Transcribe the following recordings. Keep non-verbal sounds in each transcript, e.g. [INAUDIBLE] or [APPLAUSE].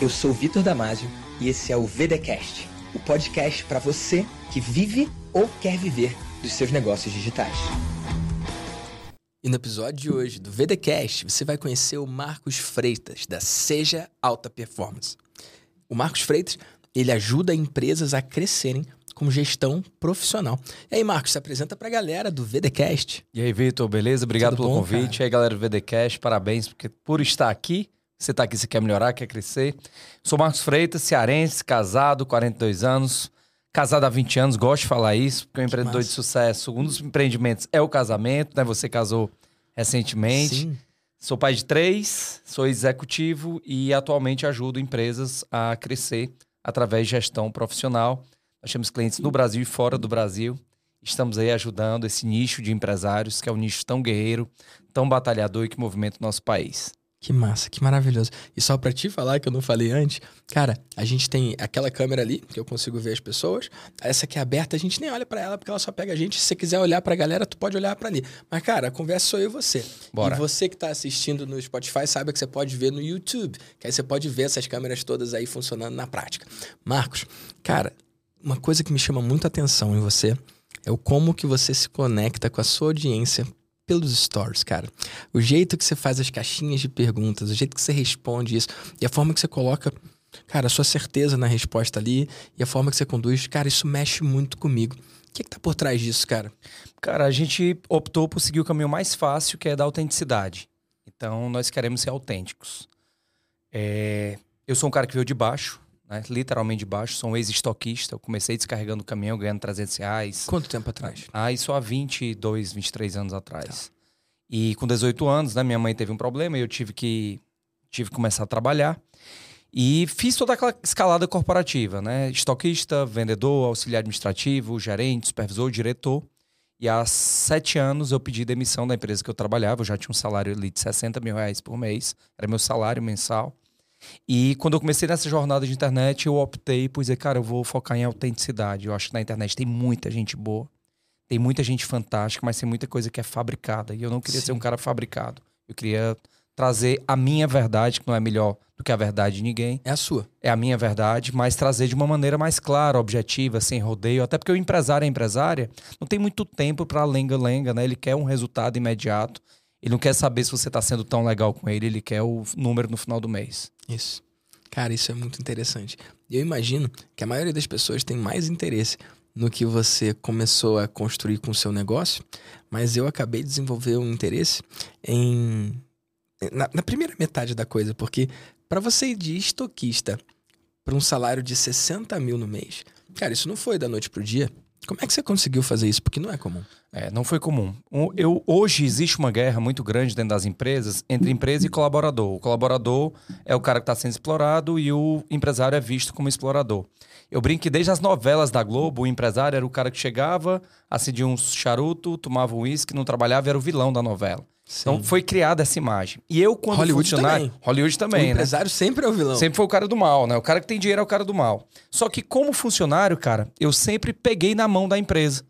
Eu sou Vitor Damasio e esse é o VDcast, o podcast para você que vive ou quer viver dos seus negócios digitais. E no episódio de hoje do VDcast, você vai conhecer o Marcos Freitas da Seja Alta Performance. O Marcos Freitas, ele ajuda empresas a crescerem com gestão profissional. E aí, Marcos, se apresenta para a galera do VDcast. E aí, Vitor, beleza? Obrigado Tudo pelo bom, convite. Cara? E aí, galera do VDcast, parabéns porque, por estar aqui. Você está aqui, você quer melhorar, quer crescer. Sou Marcos Freitas, cearense, casado, 42 anos. Casado há 20 anos, gosto de falar isso, porque o um empreendedor de sucesso, um dos empreendimentos é o casamento, né? Você casou recentemente. Sim. Sou pai de três, sou executivo e atualmente ajudo empresas a crescer através de gestão profissional. Nós temos clientes no Brasil e fora do Brasil. Estamos aí ajudando esse nicho de empresários, que é um nicho tão guerreiro, tão batalhador e que movimenta o nosso país. Que massa, que maravilhoso. E só para te falar que eu não falei antes, cara, a gente tem aquela câmera ali que eu consigo ver as pessoas. Essa aqui é aberta, a gente nem olha para ela porque ela só pega a gente. Se você quiser olhar para a galera, tu pode olhar para ali. Mas cara, a conversa sou eu e você. Bora. E você que tá assistindo no Spotify sabe que você pode ver no YouTube, que aí você pode ver essas câmeras todas aí funcionando na prática. Marcos, cara, uma coisa que me chama muito atenção em você é o como que você se conecta com a sua audiência pelos stories, cara. O jeito que você faz as caixinhas de perguntas, o jeito que você responde isso e a forma que você coloca, cara, a sua certeza na resposta ali e a forma que você conduz, cara, isso mexe muito comigo. O que, é que tá por trás disso, cara? Cara, a gente optou por seguir o caminho mais fácil, que é da autenticidade. Então, nós queremos ser autênticos. É... Eu sou um cara que veio de baixo, né? literalmente de baixo. Sou um ex-estoquista. Eu comecei descarregando o caminhão, ganhando 300 reais. Quanto tempo atrás? Ah, isso há 22, 23 anos atrás. Tá. E com 18 anos, né, minha mãe teve um problema e eu tive que, tive que começar a trabalhar. E fiz toda aquela escalada corporativa, né? Estoquista, vendedor, auxiliar administrativo, gerente, supervisor, diretor. E há sete anos eu pedi demissão da empresa que eu trabalhava. Eu já tinha um salário ali de 60 mil reais por mês. Era meu salário mensal. E quando eu comecei nessa jornada de internet, eu optei por dizer, cara, eu vou focar em autenticidade. Eu acho que na internet tem muita gente boa, tem muita gente fantástica, mas tem muita coisa que é fabricada. E eu não queria Sim. ser um cara fabricado. Eu queria trazer a minha verdade, que não é melhor do que a verdade de ninguém. É a sua. É a minha verdade, mas trazer de uma maneira mais clara, objetiva, sem rodeio. Até porque o empresário a empresária não tem muito tempo para lenga-lenga, né? Ele quer um resultado imediato. Ele não quer saber se você está sendo tão legal com ele, ele quer o número no final do mês. Isso. Cara, isso é muito interessante. Eu imagino que a maioria das pessoas tem mais interesse no que você começou a construir com o seu negócio, mas eu acabei de desenvolver um interesse em. Na, na primeira metade da coisa, porque para você ir de estoquista para um salário de 60 mil no mês, cara, isso não foi da noite pro dia. Como é que você conseguiu fazer isso? Porque não é comum. É, não foi comum. Eu, hoje existe uma guerra muito grande dentro das empresas entre empresa e colaborador. O colaborador é o cara que está sendo explorado e o empresário é visto como explorador. Eu brinco que desde as novelas da Globo, o empresário era o cara que chegava, acendia um charuto, tomava um uísque, não trabalhava, era o vilão da novela. Sim. Então foi criada essa imagem. E eu, quando Hollywood funcionário. Também. Hollywood também. O né? empresário sempre é o vilão. Sempre foi o cara do mal, né? O cara que tem dinheiro é o cara do mal. Só que, como funcionário, cara, eu sempre peguei na mão da empresa.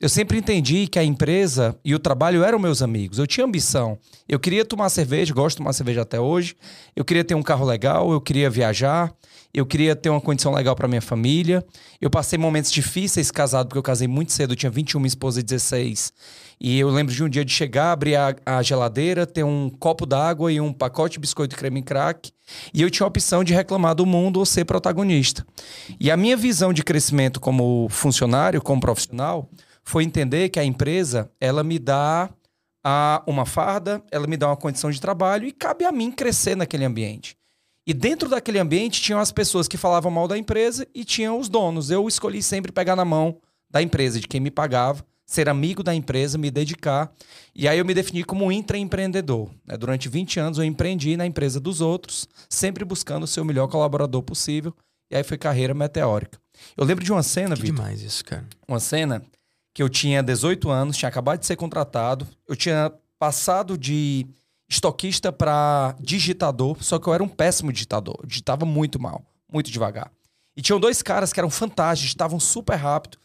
Eu sempre entendi que a empresa e o trabalho eram meus amigos. Eu tinha ambição. Eu queria tomar cerveja, gosto de tomar cerveja até hoje. Eu queria ter um carro legal, eu queria viajar eu queria ter uma condição legal para minha família. Eu passei momentos difíceis casado, porque eu casei muito cedo, eu tinha 21, minha esposa 16. E eu lembro de um dia de chegar, abrir a, a geladeira, ter um copo d'água e um pacote de biscoito creme crack. E eu tinha a opção de reclamar do mundo ou ser protagonista. E a minha visão de crescimento como funcionário, como profissional, foi entender que a empresa, ela me dá a, uma farda, ela me dá uma condição de trabalho e cabe a mim crescer naquele ambiente. E dentro daquele ambiente tinham as pessoas que falavam mal da empresa e tinham os donos. Eu escolhi sempre pegar na mão da empresa, de quem me pagava, ser amigo da empresa, me dedicar. E aí eu me defini como um intraempreendedor. Né? Durante 20 anos eu empreendi na empresa dos outros, sempre buscando ser o melhor colaborador possível. E aí foi carreira meteórica. Eu lembro de uma cena, que Vitor. demais isso, cara. Uma cena que eu tinha 18 anos, tinha acabado de ser contratado, eu tinha passado de estoquista para digitador, só que eu era um péssimo digitador. Eu digitava muito mal, muito devagar. E tinham dois caras que eram fantásticos, digitavam super rápido.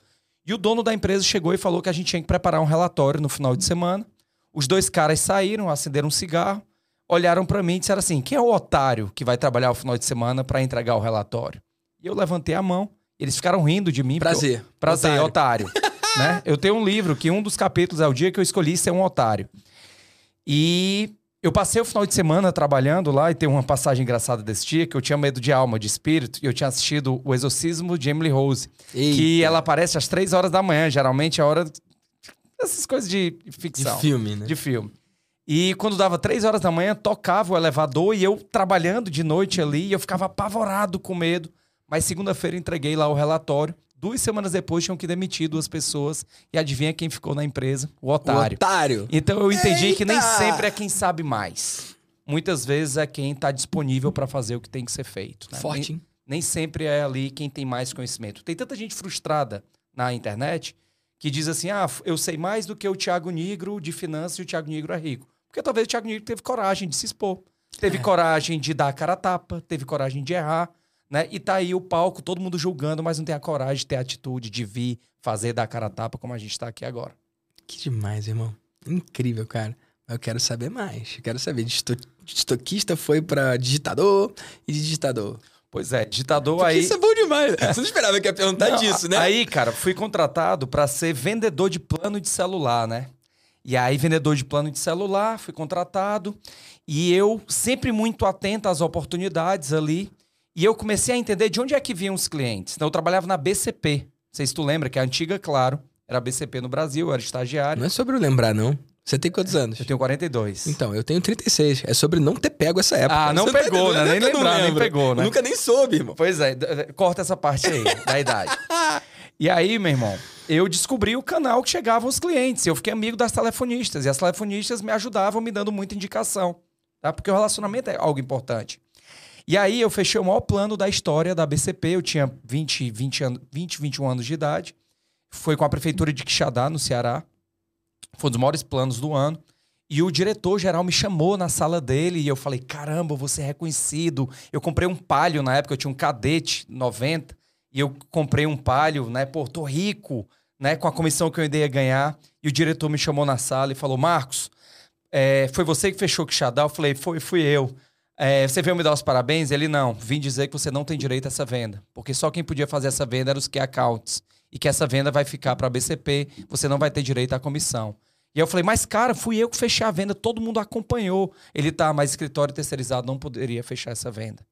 E o dono da empresa chegou e falou que a gente tinha que preparar um relatório no final de semana. Os dois caras saíram, acenderam um cigarro, olharam para mim e disseram assim: quem é o otário que vai trabalhar o final de semana para entregar o relatório? E eu levantei a mão. Eles ficaram rindo de mim. Prazer. Eu, prazer, otário. otário [LAUGHS] né? Eu tenho um livro que um dos capítulos é o dia que eu escolhi ser um otário. E eu passei o final de semana trabalhando lá e tem uma passagem engraçada desse dia que eu tinha medo de alma, de espírito, e eu tinha assistido O Exorcismo de Emily Rose, Eita. que ela aparece às três horas da manhã, geralmente é a hora essas coisas de ficção. De filme, né? De filme. E quando dava três horas da manhã, tocava o elevador e eu trabalhando de noite ali, e eu ficava apavorado com medo. Mas segunda-feira entreguei lá o relatório. Duas semanas depois tinham que demitir duas pessoas. E adivinha quem ficou na empresa? O otário. O otário. Então eu entendi Eita! que nem sempre é quem sabe mais. Muitas vezes é quem está disponível para fazer o que tem que ser feito. Né? Forte, nem, nem sempre é ali quem tem mais conhecimento. Tem tanta gente frustrada na internet que diz assim: ah, eu sei mais do que o Tiago Negro de finanças e o Tiago Negro é rico. Porque talvez o Tiago Negro teve coragem de se expor. Teve é. coragem de dar a cara a tapa, teve coragem de errar, né? E tá aí o palco, todo mundo julgando, mas não tem a coragem de ter a atitude de vir fazer dar a cara a tapa como a gente tá aqui agora. Que demais, irmão. Incrível, cara. Eu quero saber mais. Eu quero saber. De estoquista foi para digitador e digitador. Pois é, digitador Porque aí. Isso é bom demais. [LAUGHS] Você não esperava que ia perguntar não, disso, né? Aí, cara, fui contratado para ser vendedor de plano de celular, né? E aí, vendedor de plano de celular, fui contratado. E eu sempre muito atento às oportunidades ali. E eu comecei a entender de onde é que vinham os clientes. Então, eu trabalhava na BCP. Não sei se tu lembra, que é a antiga, claro. Era a BCP no Brasil, eu era estagiário. Não é sobre eu lembrar, não. Você tem quantos anos? Eu tenho 42. Então, eu tenho 36. É sobre não ter pego essa época. Ah, não Você pegou, tá né? Nem lembrar, nem pegou, né? Eu nunca nem soube, irmão. Pois é, corta essa parte aí, [LAUGHS] da idade. E aí, meu irmão, eu descobri o canal que chegavam os clientes. Eu fiquei amigo das telefonistas. E as telefonistas me ajudavam, me dando muita indicação. Tá? Porque o relacionamento é algo importante. E aí eu fechei o maior plano da história da BCP. Eu tinha 20, 20, anos, 20 21 anos de idade. Foi com a prefeitura de Quixadá, no Ceará. Foi um dos maiores planos do ano. E o diretor-geral me chamou na sala dele e eu falei: caramba, vou ser reconhecido. Eu comprei um palio na época, eu tinha um cadete 90, e eu comprei um palio, né? Pô, tô rico, né? Com a comissão que eu ainda ia ganhar. E o diretor me chamou na sala e falou: Marcos, é, foi você que fechou o Quixadá? Eu falei: foi, fui eu. É, você veio me dar os parabéns? Ele, não. Vim dizer que você não tem direito a essa venda. Porque só quem podia fazer essa venda eram os key accounts. E que essa venda vai ficar para a BCP, você não vai ter direito à comissão. E eu falei, mas cara, fui eu que fechei a venda, todo mundo acompanhou. Ele tá, mas escritório terceirizado não poderia fechar essa venda.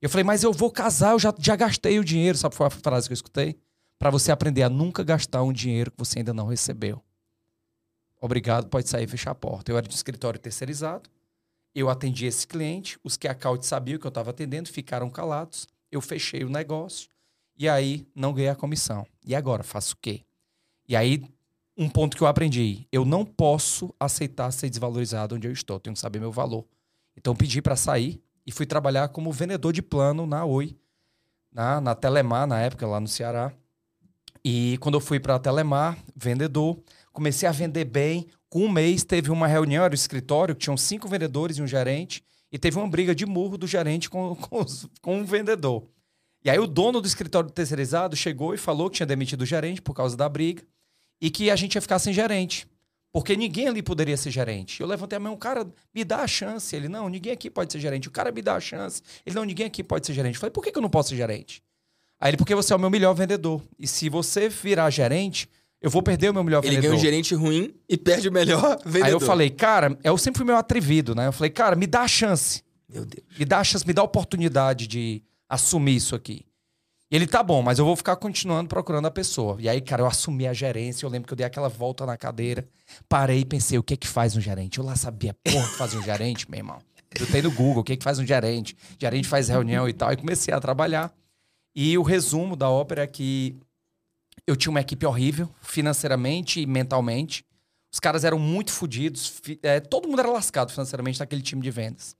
Eu falei, mas eu vou casar, eu já, já gastei o dinheiro. Sabe qual foi a frase que eu escutei? Para você aprender a nunca gastar um dinheiro que você ainda não recebeu. Obrigado, pode sair e fechar a porta. Eu era de escritório terceirizado. Eu atendi esse cliente, os que a Caute sabiam que eu estava atendendo, ficaram calados. Eu fechei o negócio e aí não ganhei a comissão. E agora, faço o quê? E aí, um ponto que eu aprendi: eu não posso aceitar ser desvalorizado onde eu estou, tenho que saber meu valor. Então, pedi para sair e fui trabalhar como vendedor de plano na Oi, na, na Telemar, na época, lá no Ceará. E quando eu fui para a Telemar, vendedor, comecei a vender bem. Com um mês teve uma reunião, era o escritório, que tinham cinco vendedores e um gerente, e teve uma briga de murro do gerente com, [LAUGHS] com, os, com um vendedor. E aí o dono do escritório terceirizado chegou e falou que tinha demitido o gerente por causa da briga e que a gente ia ficar sem gerente. Porque ninguém ali poderia ser gerente. Eu levantei a mão, cara me dá a chance. Ele, não, ninguém aqui pode ser gerente. O cara me dá a chance. Ele, não, ninguém aqui pode ser gerente. Eu falei, por que, que eu não posso ser gerente? Aí ele, porque você é o meu melhor vendedor. E se você virar gerente, eu vou perder o meu melhor ele vendedor. Ele ganha um gerente ruim e perde o melhor vendedor. Aí eu falei, cara, eu sempre fui meio atrevido, né? Eu falei, cara, me dá a chance. Meu Deus. Me dá a chance, me dá a oportunidade de assumir isso aqui. E ele, tá bom, mas eu vou ficar continuando procurando a pessoa. E aí, cara, eu assumi a gerência. Eu lembro que eu dei aquela volta na cadeira, parei e pensei, o que é que faz um gerente? Eu lá sabia, porra, que fazia um gerente, meu irmão. Eu tenho no Google, o que é que faz um gerente? Gerente faz reunião e tal. E comecei a trabalhar. E o resumo da ópera é que eu tinha uma equipe horrível, financeiramente e mentalmente. Os caras eram muito fodidos. É, todo mundo era lascado financeiramente naquele time de vendas.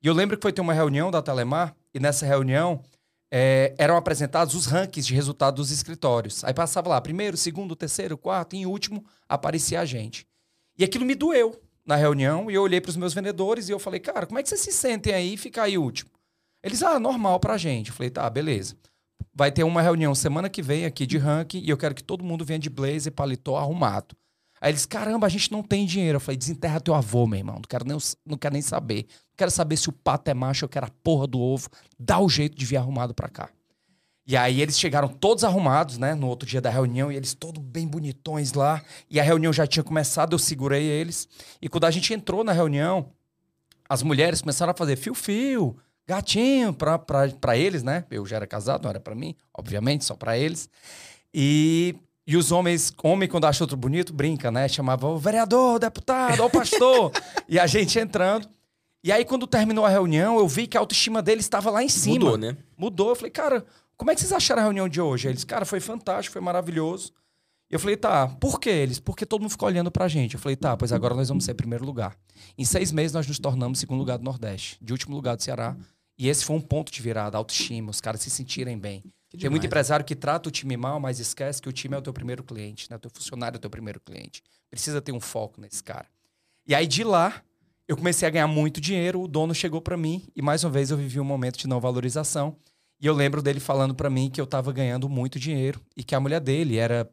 E eu lembro que foi ter uma reunião da Telemar, e nessa reunião é, eram apresentados os rankings de resultado dos escritórios. Aí passava lá, primeiro, segundo, terceiro, quarto, e em último aparecia a gente. E aquilo me doeu na reunião, e eu olhei para os meus vendedores e eu falei, cara, como é que vocês se sentem aí e ficar aí último? Eles, ah, normal pra gente. Eu falei, tá, beleza vai ter uma reunião semana que vem aqui de ranking e eu quero que todo mundo venha de blazer, paletó arrumado. Aí eles, caramba, a gente não tem dinheiro. Eu falei, desenterra teu avô, meu irmão. Não quero nem, não quero nem saber. Não quero saber se o pato é macho, eu quero a porra do ovo. Dá o jeito de vir arrumado pra cá. E aí eles chegaram todos arrumados, né? No outro dia da reunião, e eles todos bem bonitões lá. E a reunião já tinha começado, eu segurei eles. E quando a gente entrou na reunião, as mulheres começaram a fazer fio-fio, gatinho, pra eles, né? Eu já era casado, não era pra mim, obviamente, só pra eles. E e os homens, homem quando acha outro bonito, brinca, né? Chamava o vereador, o deputado, o pastor. [LAUGHS] e a gente entrando. E aí, quando terminou a reunião, eu vi que a autoestima dele estava lá em cima. Mudou, né? Mudou. Eu falei, cara, como é que vocês acharam a reunião de hoje? Eles, cara, foi fantástico, foi maravilhoso. Eu falei, tá, por que eles? Porque todo mundo ficou olhando pra gente. Eu falei, tá, pois agora nós vamos ser primeiro lugar. Em seis meses nós nos tornamos segundo lugar do Nordeste, de último lugar do Ceará. E esse foi um ponto de virada, autoestima, os caras se sentirem bem. Tem muito empresário que trata o time mal, mas esquece que o time é o teu primeiro cliente, né? O teu funcionário é o teu primeiro cliente. Precisa ter um foco nesse cara. E aí de lá, eu comecei a ganhar muito dinheiro, o dono chegou para mim e mais uma vez eu vivi um momento de não valorização. E eu lembro dele falando para mim que eu tava ganhando muito dinheiro e que a mulher dele era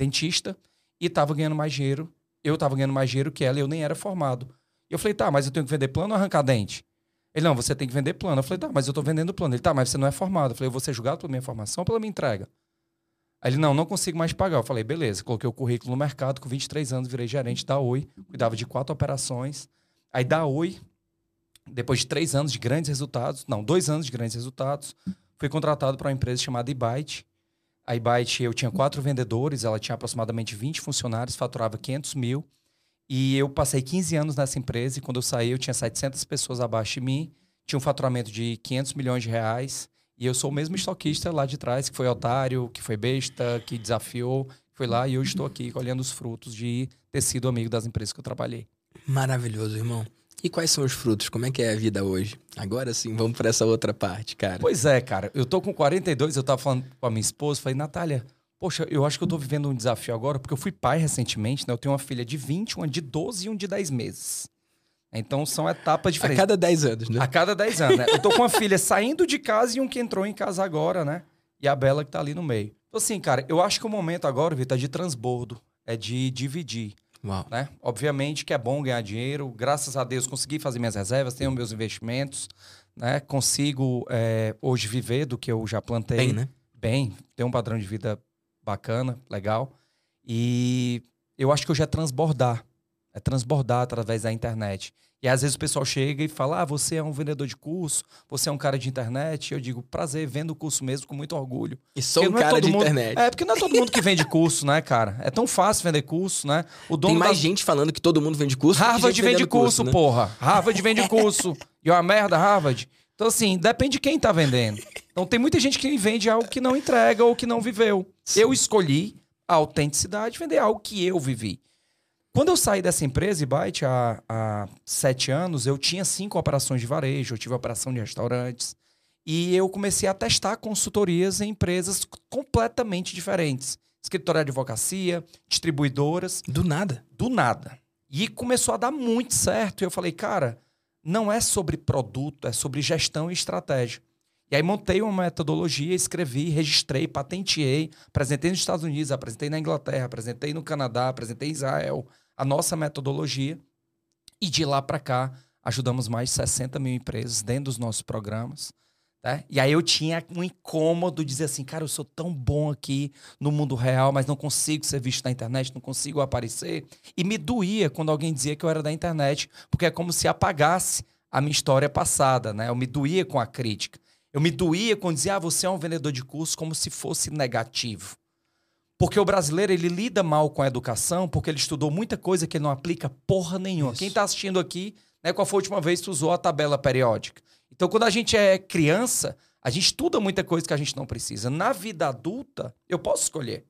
dentista e tava ganhando mais dinheiro. Eu tava ganhando mais dinheiro que ela e eu nem era formado. E eu falei, tá, mas eu tenho que vender plano ou arrancar dente? Ele, não, você tem que vender plano. Eu falei, tá, mas eu tô vendendo plano. Ele, tá, mas você não é formado. Eu falei, eu vou ser julgado pela minha formação ou pela minha entrega? Ele, não, não consigo mais pagar. Eu falei, beleza. Coloquei o currículo no mercado, com 23 anos, virei gerente da Oi, cuidava de quatro operações. Aí da Oi, depois de três anos de grandes resultados, não, dois anos de grandes resultados, fui contratado para uma empresa chamada eByte. A eByte, eu tinha quatro vendedores, ela tinha aproximadamente 20 funcionários, faturava 500 mil. E eu passei 15 anos nessa empresa e quando eu saí eu tinha 700 pessoas abaixo de mim, tinha um faturamento de 500 milhões de reais e eu sou o mesmo estoquista lá de trás que foi otário, que foi besta, que desafiou, foi lá e hoje estou aqui colhendo os frutos de ter sido amigo das empresas que eu trabalhei. Maravilhoso, irmão. E quais são os frutos? Como é que é a vida hoje? Agora sim, vamos para essa outra parte, cara. Pois é, cara. Eu tô com 42, eu tava falando com a minha esposa, falei, Natália, Poxa, eu acho que eu tô vivendo um desafio agora, porque eu fui pai recentemente, né? Eu tenho uma filha de 20, uma de 12 e um de 10 meses. Então são etapas diferentes. A cada 10 anos, né? A cada 10 anos, né? Eu tô com uma filha saindo de casa e um que entrou em casa agora, né? E a Bela que tá ali no meio. Então, assim, cara, eu acho que o momento agora, Vitor, é de transbordo. É de dividir. Uau. Né? Obviamente que é bom ganhar dinheiro. Graças a Deus consegui fazer minhas reservas, tenho meus investimentos, né? Consigo é, hoje viver do que eu já plantei. Bem, né? Bem, ter um padrão de vida bacana, legal. E eu acho que hoje é transbordar. É transbordar através da internet. E às vezes o pessoal chega e fala: Ah, você é um vendedor de curso, você é um cara de internet. E eu digo: Prazer, vendo o curso mesmo com muito orgulho. E sou um é cara é de mundo... internet. É, porque não é todo mundo que vende curso, né, cara? É tão fácil vender curso, né? O dono Tem mais da... gente falando que todo mundo vende curso. Harvard vende curso, curso né? porra. Harvard vende curso. [LAUGHS] E uma merda, Harvard. Então, assim, depende de quem tá vendendo. Então, tem muita gente que vende algo que não entrega ou que não viveu. Sim. Eu escolhi a autenticidade, vender algo que eu vivi. Quando eu saí dessa empresa, Byte, há, há sete anos, eu tinha cinco operações de varejo, eu tive operação de restaurantes. E eu comecei a testar consultorias em empresas completamente diferentes. Escritório de advocacia, distribuidoras. Do nada. Do nada. E começou a dar muito certo. E eu falei, cara, não é sobre produto, é sobre gestão e estratégia. E aí montei uma metodologia, escrevi, registrei, patenteei, apresentei nos Estados Unidos, apresentei na Inglaterra, apresentei no Canadá, apresentei em Israel, a nossa metodologia. E de lá para cá, ajudamos mais de 60 mil empresas dentro dos nossos programas. Né? E aí eu tinha um incômodo de dizer assim, cara, eu sou tão bom aqui no mundo real, mas não consigo ser visto na internet, não consigo aparecer. E me doía quando alguém dizia que eu era da internet, porque é como se apagasse a minha história passada, né? Eu me doía com a crítica. Eu me doía quando dizia, ah, você é um vendedor de curso, como se fosse negativo. Porque o brasileiro, ele lida mal com a educação, porque ele estudou muita coisa que ele não aplica porra nenhuma. Isso. Quem está assistindo aqui, né, qual foi a última vez que usou a tabela periódica? Então, quando a gente é criança, a gente estuda muita coisa que a gente não precisa. Na vida adulta, eu posso escolher.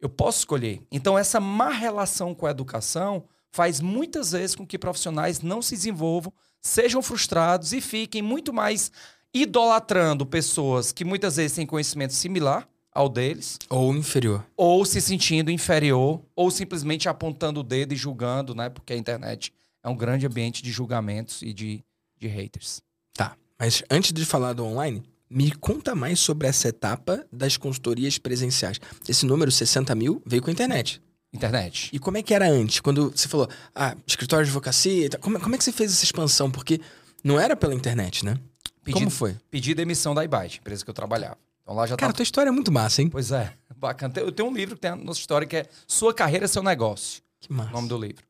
Eu posso escolher. Então, essa má relação com a educação faz muitas vezes com que profissionais não se desenvolvam, sejam frustrados e fiquem muito mais idolatrando pessoas que muitas vezes têm conhecimento similar ao deles. Ou inferior. Ou se sentindo inferior, ou simplesmente apontando o dedo e julgando, né? Porque a internet é um grande ambiente de julgamentos e de, de haters. Tá. Mas antes de falar do online, me conta mais sobre essa etapa das consultorias presenciais. Esse número, 60 mil, veio com a internet. Internet. E como é que era antes? Quando você falou, ah, escritório de advocacia, e tal, como, como é que você fez essa expansão? Porque não era pela internet, né? Pedi, Como foi? Pedi demissão da iBite, empresa que eu trabalhava. Então lá já Cara, tava... tua história é muito massa, hein? Pois é, [LAUGHS] bacana. Eu tenho um livro que tem a nossa história que é Sua Carreira, Seu Negócio. Que massa. o nome do livro.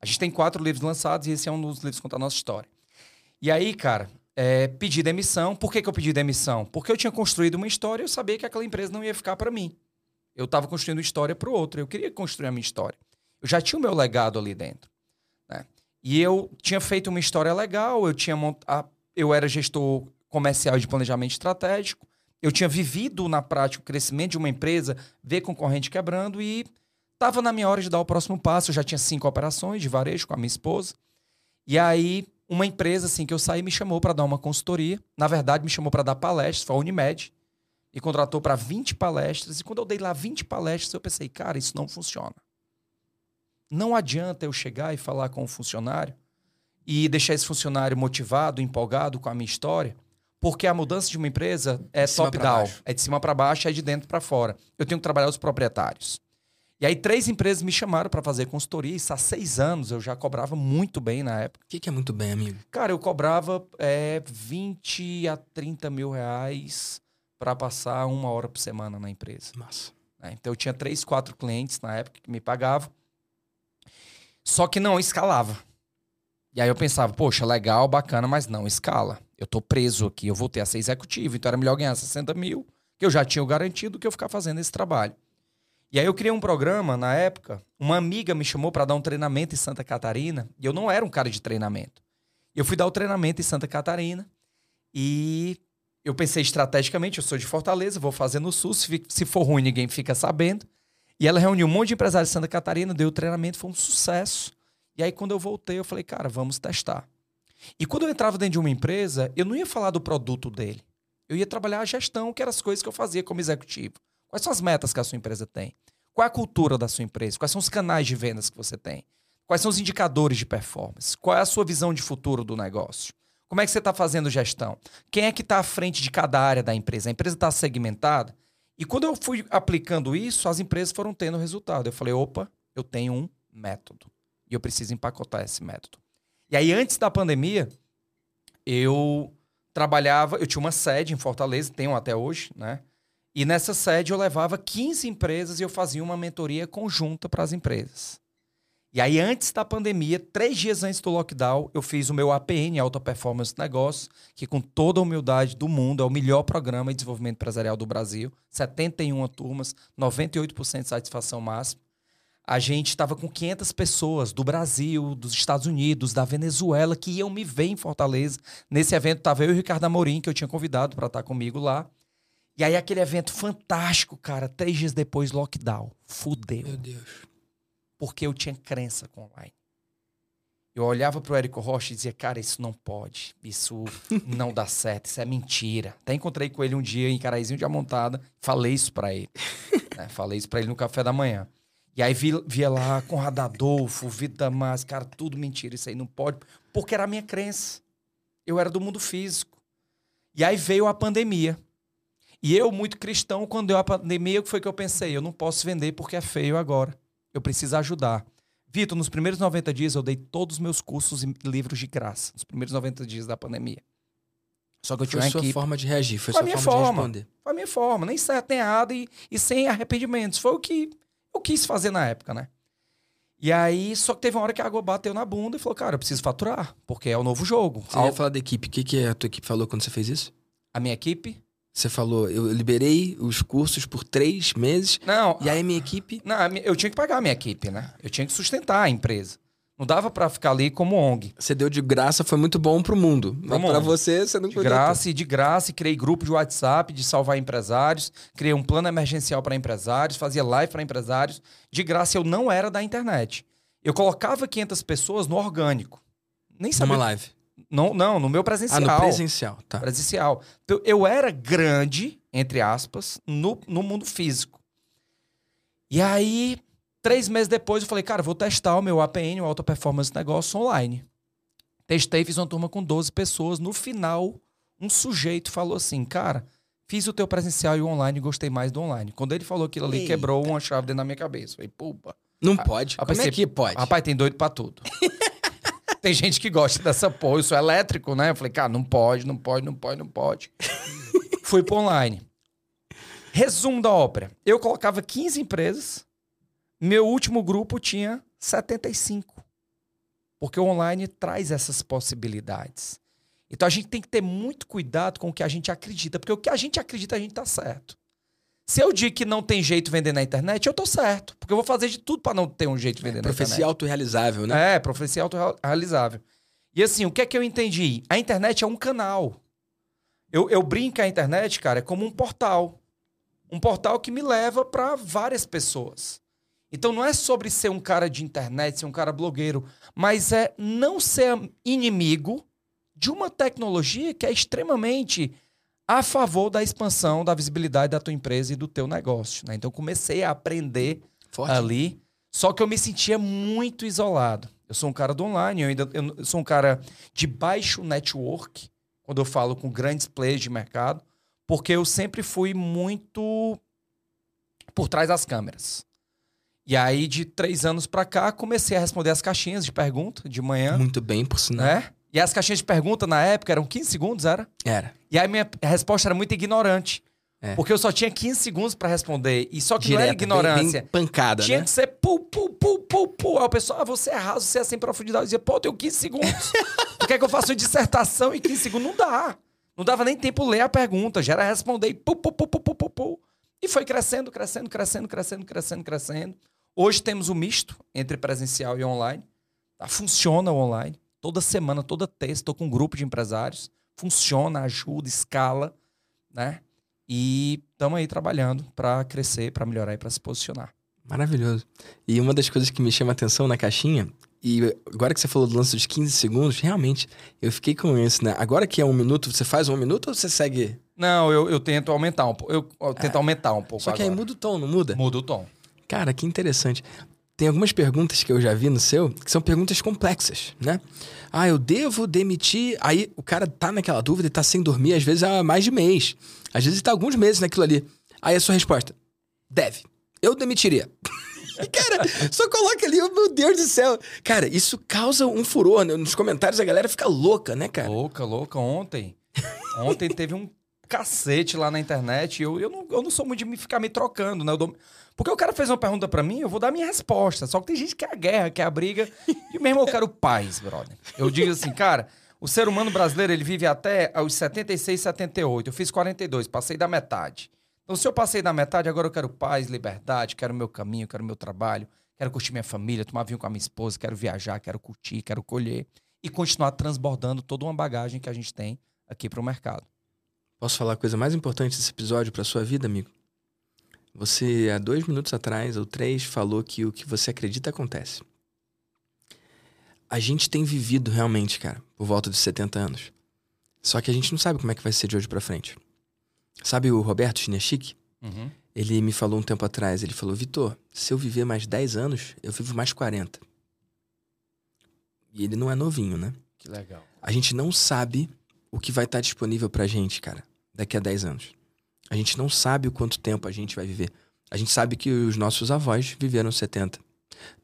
A gente tem quatro livros lançados e esse é um dos livros que conta a nossa história. E aí, cara, é, pedi demissão. Por que, que eu pedi demissão? Porque eu tinha construído uma história e eu sabia que aquela empresa não ia ficar para mim. Eu estava construindo história para o outro. Eu queria construir a minha história. Eu já tinha o meu legado ali dentro. Né? E eu tinha feito uma história legal. Eu tinha mont... eu era gestor comercial de planejamento estratégico. Eu tinha vivido na prática o crescimento de uma empresa, ver concorrente quebrando e Tava na minha hora de dar o próximo passo. Eu já tinha cinco operações de varejo com a minha esposa. E aí, uma empresa assim que eu saí me chamou para dar uma consultoria. Na verdade, me chamou para dar palestras, foi a Unimed. E contratou para 20 palestras. E quando eu dei lá 20 palestras, eu pensei, cara, isso não funciona. Não adianta eu chegar e falar com o funcionário e deixar esse funcionário motivado, empolgado com a minha história, porque a mudança de uma empresa é top-down, é de cima para baixo, é de dentro para fora. Eu tenho que trabalhar os proprietários. E aí, três empresas me chamaram para fazer consultoria. Isso há seis anos, eu já cobrava muito bem na época. O que, que é muito bem, amigo? Cara, eu cobrava é, 20 a 30 mil reais para passar uma hora por semana na empresa. Massa. né? Então, eu tinha três, quatro clientes na época que me pagavam. Só que não escalava. E aí eu pensava, poxa, legal, bacana, mas não escala. Eu tô preso aqui, eu voltei a ser executivo, então era melhor ganhar 60 mil, que eu já tinha garantido, do que eu ficar fazendo esse trabalho. E aí eu criei um programa na época, uma amiga me chamou para dar um treinamento em Santa Catarina, e eu não era um cara de treinamento. Eu fui dar o treinamento em Santa Catarina e eu pensei estrategicamente, eu sou de Fortaleza, vou fazer no Sul, se, se for ruim ninguém fica sabendo. E ela reuniu um monte de empresários de Santa Catarina, deu o treinamento, foi um sucesso. E aí quando eu voltei, eu falei, cara, vamos testar. E quando eu entrava dentro de uma empresa, eu não ia falar do produto dele. Eu ia trabalhar a gestão, que eram as coisas que eu fazia como executivo. Quais são as metas que a sua empresa tem? Qual é a cultura da sua empresa? Quais são os canais de vendas que você tem? Quais são os indicadores de performance? Qual é a sua visão de futuro do negócio? Como é que você está fazendo gestão? Quem é que está à frente de cada área da empresa? A empresa está segmentada? E quando eu fui aplicando isso, as empresas foram tendo resultado. Eu falei, opa, eu tenho um método. E eu preciso empacotar esse método. E aí, antes da pandemia, eu trabalhava, eu tinha uma sede em Fortaleza, tenho até hoje, né? E nessa sede eu levava 15 empresas e eu fazia uma mentoria conjunta para as empresas. E aí, antes da pandemia, três dias antes do lockdown, eu fiz o meu APN, Alta Performance Negócios, que com toda a humildade do mundo é o melhor programa de desenvolvimento empresarial do Brasil. 71 turmas, 98% de satisfação máxima. A gente estava com 500 pessoas do Brasil, dos Estados Unidos, da Venezuela, que iam me ver em Fortaleza. Nesse evento estava eu e o Ricardo Amorim, que eu tinha convidado para estar comigo lá. E aí, aquele evento fantástico, cara. Três dias depois, lockdown. Fudeu Meu Deus. porque eu tinha crença com online. Eu olhava pro Érico Rocha e dizia, cara, isso não pode, isso [LAUGHS] não dá certo, isso é mentira. Até encontrei com ele um dia em Caraizinho de Amontada, falei isso pra ele. [LAUGHS] né? Falei isso pra ele no café da manhã. E aí vi- via lá Conrado Adolfo, Vitor Damas, cara, tudo mentira, isso aí não pode, porque era a minha crença. Eu era do mundo físico. E aí veio a pandemia. E eu, muito cristão, quando deu a pandemia, o que foi que eu pensei? Eu não posso vender porque é feio agora. Eu preciso ajudar. Vitor, nos primeiros 90 dias eu dei todos os meus cursos e livros de graça. Nos primeiros 90 dias da pandemia. Só que eu tinha Foi a uma sua equipe. forma de reagir, foi a Foi a sua minha forma, forma. de responder. Foi a minha forma, nem certo nem errado e, e sem arrependimentos. Foi o que eu quis fazer na época, né? E aí, só que teve uma hora que a água bateu na bunda e falou, cara, eu preciso faturar, porque é o novo jogo. Você ia falar da equipe. O que, que a tua equipe falou quando você fez isso? A minha equipe? Você falou, eu liberei os cursos por três meses Não, e aí minha equipe. não, a eu tinha que pagar a minha equipe, né? Eu tinha que sustentar a empresa. Não dava pra ficar ali como ONG. Você deu de graça, foi muito bom pro mundo. Mas mundo. pra você, você não De graça e de graça, e criei grupo de WhatsApp de salvar empresários, criei um plano emergencial para empresários, fazia live para empresários. De graça, eu não era da internet. Eu colocava 500 pessoas no orgânico. Nem sabia. Numa live. Não, não, no meu Ah, presencial. no presencial, tá. Presencial. Então, eu era grande, entre aspas, no, no mundo físico. E aí, três meses depois, eu falei, cara, vou testar o meu APN, o Alta Performance Negócio, online. Testei, fiz uma turma com 12 pessoas. No final, um sujeito falou assim, cara, fiz o teu presencial e o online e gostei mais do online. Quando ele falou aquilo ali, Eita. quebrou uma chave dentro da minha cabeça. Falei, pupa, Não pode. Como é você- que pode? Rapaz, tem doido pra tudo. [LAUGHS] tem gente que gosta dessa porra. Eu sou elétrico, né? Eu falei, cara, não pode, não pode, não pode, não pode. [LAUGHS] Fui pro online. Resumo da ópera. Eu colocava 15 empresas. Meu último grupo tinha 75. Porque o online traz essas possibilidades. Então a gente tem que ter muito cuidado com o que a gente acredita. Porque o que a gente acredita, a gente tá certo. Se eu digo que não tem jeito de vender na internet, eu tô certo. Porque eu vou fazer de tudo para não ter um jeito de vender na internet. Profecia autorrealizável, né? É, profecia autorrealizável. E assim, o que é que eu entendi? A internet é um canal. Eu, eu brinco a internet, cara, é como um portal. Um portal que me leva para várias pessoas. Então não é sobre ser um cara de internet, ser um cara blogueiro, mas é não ser inimigo de uma tecnologia que é extremamente a favor da expansão da visibilidade da tua empresa e do teu negócio. né? Então eu comecei a aprender Forte. ali. Só que eu me sentia muito isolado. Eu sou um cara do online, eu ainda eu sou um cara de baixo network, quando eu falo com grandes players de mercado, porque eu sempre fui muito por trás das câmeras. E aí, de três anos pra cá, comecei a responder as caixinhas de pergunta de manhã, Muito bem, por sinal. né? E as caixinhas de pergunta na época eram 15 segundos, era? Era. E aí minha resposta era muito ignorante. É. Porque eu só tinha 15 segundos pra responder. E só que não era ignorância. Bem, bem pancada, Tinha né? que ser pu, pu, pu, pu, pu. Aí o pessoal, ah, você é raso, você é sem profundidade. Eu dizia, pô, eu tenho 15 segundos. [LAUGHS] tu quer que eu faça uma dissertação em 15 segundos? Não dá. Não dava nem tempo ler a pergunta. Já era responder e pu, pu, pu, pu, pu, pu, pu. E foi crescendo, crescendo, crescendo, crescendo, crescendo, crescendo. Hoje temos o misto entre presencial e online. Tá? Funciona o online. Toda semana, toda terça, estou com um grupo de empresários. Funciona, ajuda, escala, né? E estamos aí trabalhando para crescer, para melhorar e para se posicionar. Maravilhoso. E uma das coisas que me chama a atenção na caixinha, e agora que você falou do lance dos 15 segundos, realmente, eu fiquei com isso, né? Agora que é um minuto, você faz um minuto ou você segue? Não, eu, eu tento aumentar um pouco. Eu, eu tento aumentar um pouco Só que aí agora. muda o tom, não muda? Muda o tom. Cara, que interessante. Tem algumas perguntas que eu já vi no seu que são perguntas complexas, né? Ah, eu devo demitir. Aí o cara tá naquela dúvida e tá sem dormir, às vezes há mais de mês. Às vezes tá alguns meses naquilo ali. Aí a sua resposta: deve. Eu demitiria. [LAUGHS] Cara, só coloca ali, oh, meu Deus do céu. Cara, isso causa um furor. né? Nos comentários a galera fica louca, né, cara? Louca, louca. Ontem. Ontem teve um cacete lá na internet. Eu, eu, não, eu não sou muito de ficar me trocando, né? Eu dou- Porque o cara fez uma pergunta pra mim, eu vou dar a minha resposta. Só que tem gente que quer a guerra, quer a briga. E mesmo eu quero paz, brother. Eu digo assim, cara, o ser humano brasileiro, ele vive até aos 76, 78. Eu fiz 42, passei da metade. Então, se eu passei da metade, agora eu quero paz, liberdade, quero meu caminho, quero meu trabalho, quero curtir minha família, tomar vinho com a minha esposa, quero viajar, quero curtir, quero colher e continuar transbordando toda uma bagagem que a gente tem aqui para o mercado. Posso falar a coisa mais importante desse episódio pra sua vida, amigo? Você, há dois minutos atrás, ou três, falou que o que você acredita acontece. A gente tem vivido realmente, cara, por volta de 70 anos. Só que a gente não sabe como é que vai ser de hoje pra frente. Sabe o Roberto Chinachique? Ele me falou um tempo atrás, ele falou, Vitor, se eu viver mais 10 anos, eu vivo mais 40. E ele não é novinho, né? Que legal. A gente não sabe o que vai estar disponível pra gente, cara, daqui a 10 anos. A gente não sabe o quanto tempo a gente vai viver. A gente sabe que os nossos avós viveram 70.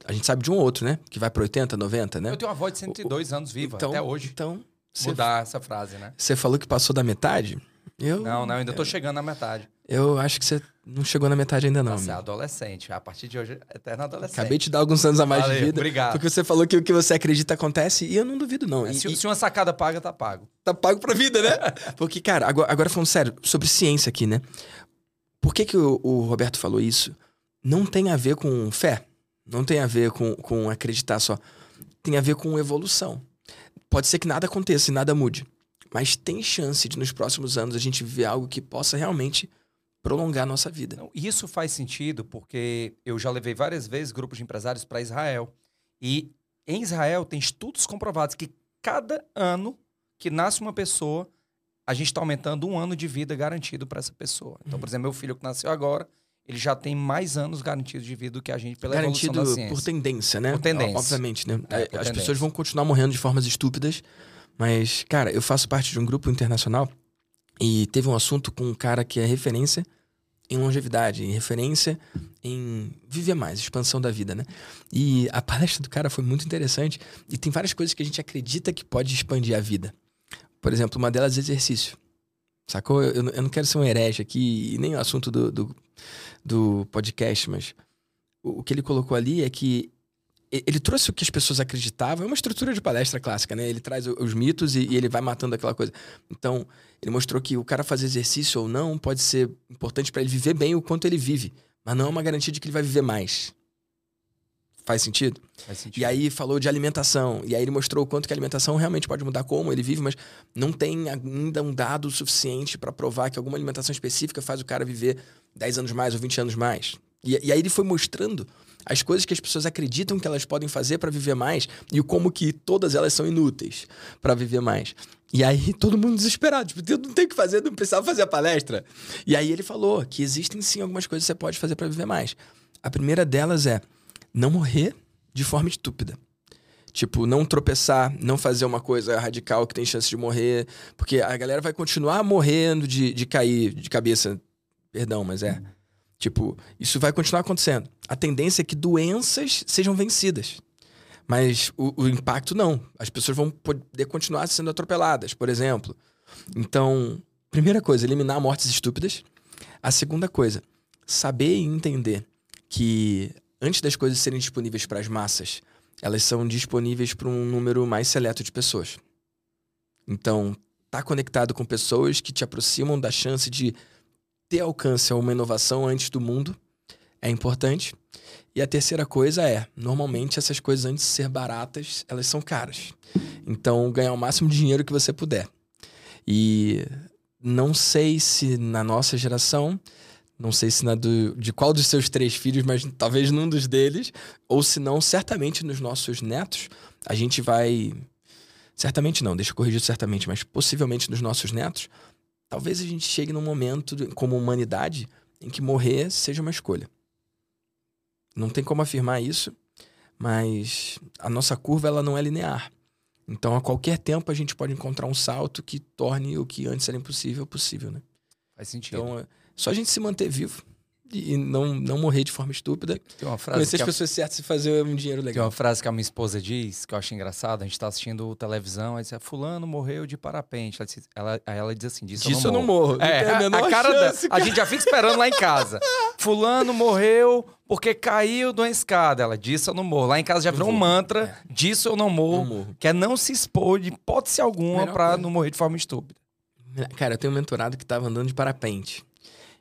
A gente sabe de um ou outro, né? Que vai pra 80, 90, né? Eu tenho uma avó de 102 anos viva, até hoje. Então, Mudar essa frase, né? você falou que passou da metade? Eu, Não, não, ainda tô chegando na metade. eu acho que você não chegou na metade ainda não. Você é adolescente. A partir de hoje, eterno adolescente. Acabei de te dar alguns anos a mais Valeu, de vida. obrigado. Porque você falou que o que você acredita acontece e eu não duvido, não. E- Se, e- se uma sacada paga, tá pago. tá pago pra vida, né? [LAUGHS] Porque, cara, agora, agora falando sério, sobre ciência aqui, né? Por que, que o, o Roberto falou isso? Não tem a ver com fé. Não tem a ver com, com acreditar só. Tem a ver com evolução. Pode ser que nada aconteça e nada mude. Mas tem chance de, nos próximos anos, a gente viver algo que possa realmente prolongar a nossa vida. Não, isso faz sentido porque eu já levei várias vezes grupos de empresários para Israel. E em Israel tem estudos comprovados que cada ano que nasce uma pessoa, a gente está aumentando um ano de vida garantido para essa pessoa. Então, por exemplo, meu filho que nasceu agora, ele já tem mais anos garantidos de vida do que a gente pela Garantido evolução da ciência. por tendência, né? Por tendência. Obviamente, né? É, As por pessoas tendência. vão continuar morrendo de formas estúpidas, mas, cara, eu faço parte de um grupo internacional e teve um assunto com um cara que é referência em longevidade, em referência em viver mais, expansão da vida, né? E a [LAUGHS] palestra do cara foi muito interessante e tem várias coisas que a gente acredita que pode expandir a vida. Por exemplo, uma delas é exercício. Sacou? Eu, eu não quero ser um herege aqui, e nem o assunto do, do, do podcast, mas o, o que ele colocou ali é que ele trouxe o que as pessoas acreditavam, é uma estrutura de palestra clássica, né? Ele traz os mitos e, e, ele vai matando aquela coisa. Então, ele mostrou que o cara fazer exercício ou não pode ser importante para ele viver bem o quanto ele vive, mas não é uma garantia de que ele vai viver mais. Faz sentido? Faz sentido. E aí falou de alimentação, e aí ele mostrou o quanto que a alimentação realmente pode mudar como ele vive, mas não tem ainda um dado suficiente para provar que alguma alimentação específica faz o cara viver 10 anos mais ou 20 anos mais. E, e aí ele foi mostrando as coisas que as pessoas acreditam que elas podem fazer para viver mais e como que todas elas são inúteis para viver mais. E aí todo mundo desesperado, tipo, eu não tenho o que fazer, não precisava fazer a palestra. E aí ele falou que existem sim algumas coisas que você pode fazer para viver mais. A primeira delas é não morrer de forma estúpida. Tipo, não tropeçar, não fazer uma coisa radical que tem chance de morrer. Porque a galera vai continuar morrendo de, de cair de cabeça. Perdão, mas é. Tipo, isso vai continuar acontecendo. A tendência é que doenças sejam vencidas. Mas o, o, impacto não. As pessoas vão poder continuar sendo atropeladas, por exemplo. Então, primeira coisa, eliminar mortes estúpidas. A segunda coisa, saber e entender que antes das coisas serem disponíveis para as massas, elas são disponíveis para um número mais seleto de pessoas. Então, tá conectado com pessoas que te aproximam da chance de ter alcance a uma inovação antes do mundo é importante. E a terceira coisa é, normalmente essas coisas antes de ser baratas, elas são caras. Então, ganhar o máximo de dinheiro que você puder. E não sei se na nossa geração, não sei se na do, de qual dos seus três filhos, mas talvez num dos deles, ou se não, certamente nos nossos netos, a gente vai. Certamente não, deixa eu corrigir certamente, mas possivelmente nos nossos netos, talvez a gente chegue num momento, como humanidade, em que morrer seja uma escolha. Não tem como afirmar isso, mas a nossa curva ela não é linear. Então, a qualquer tempo, a gente pode encontrar um salto que torne o que antes era impossível possível, né? Faz sentido. Então, é só a gente se manter vivo e não, não morrer de forma estúpida. Tem uma frase Conhecer as a... pessoas certas e fazer um dinheiro Tem legal. uma frase que a minha esposa diz, que eu acho engraçado. A gente tá assistindo televisão, aí diz, fulano morreu de parapente. Ela, diz- ela, aí ela diz assim, disso, Disso eu não morro. Não É, tem a, a, a cara chance, da, a gente já fica esperando lá em casa. [LAUGHS] Fulano morreu porque caiu de uma escada. Ela disse eu não morro. Lá em casa já virou um mantra, disso eu não morro, Não morro. que é não se expor de hipótese alguma coisa. não morrer de forma estúpida. Cara, eu tenho um mentorado que tava andando de parapente.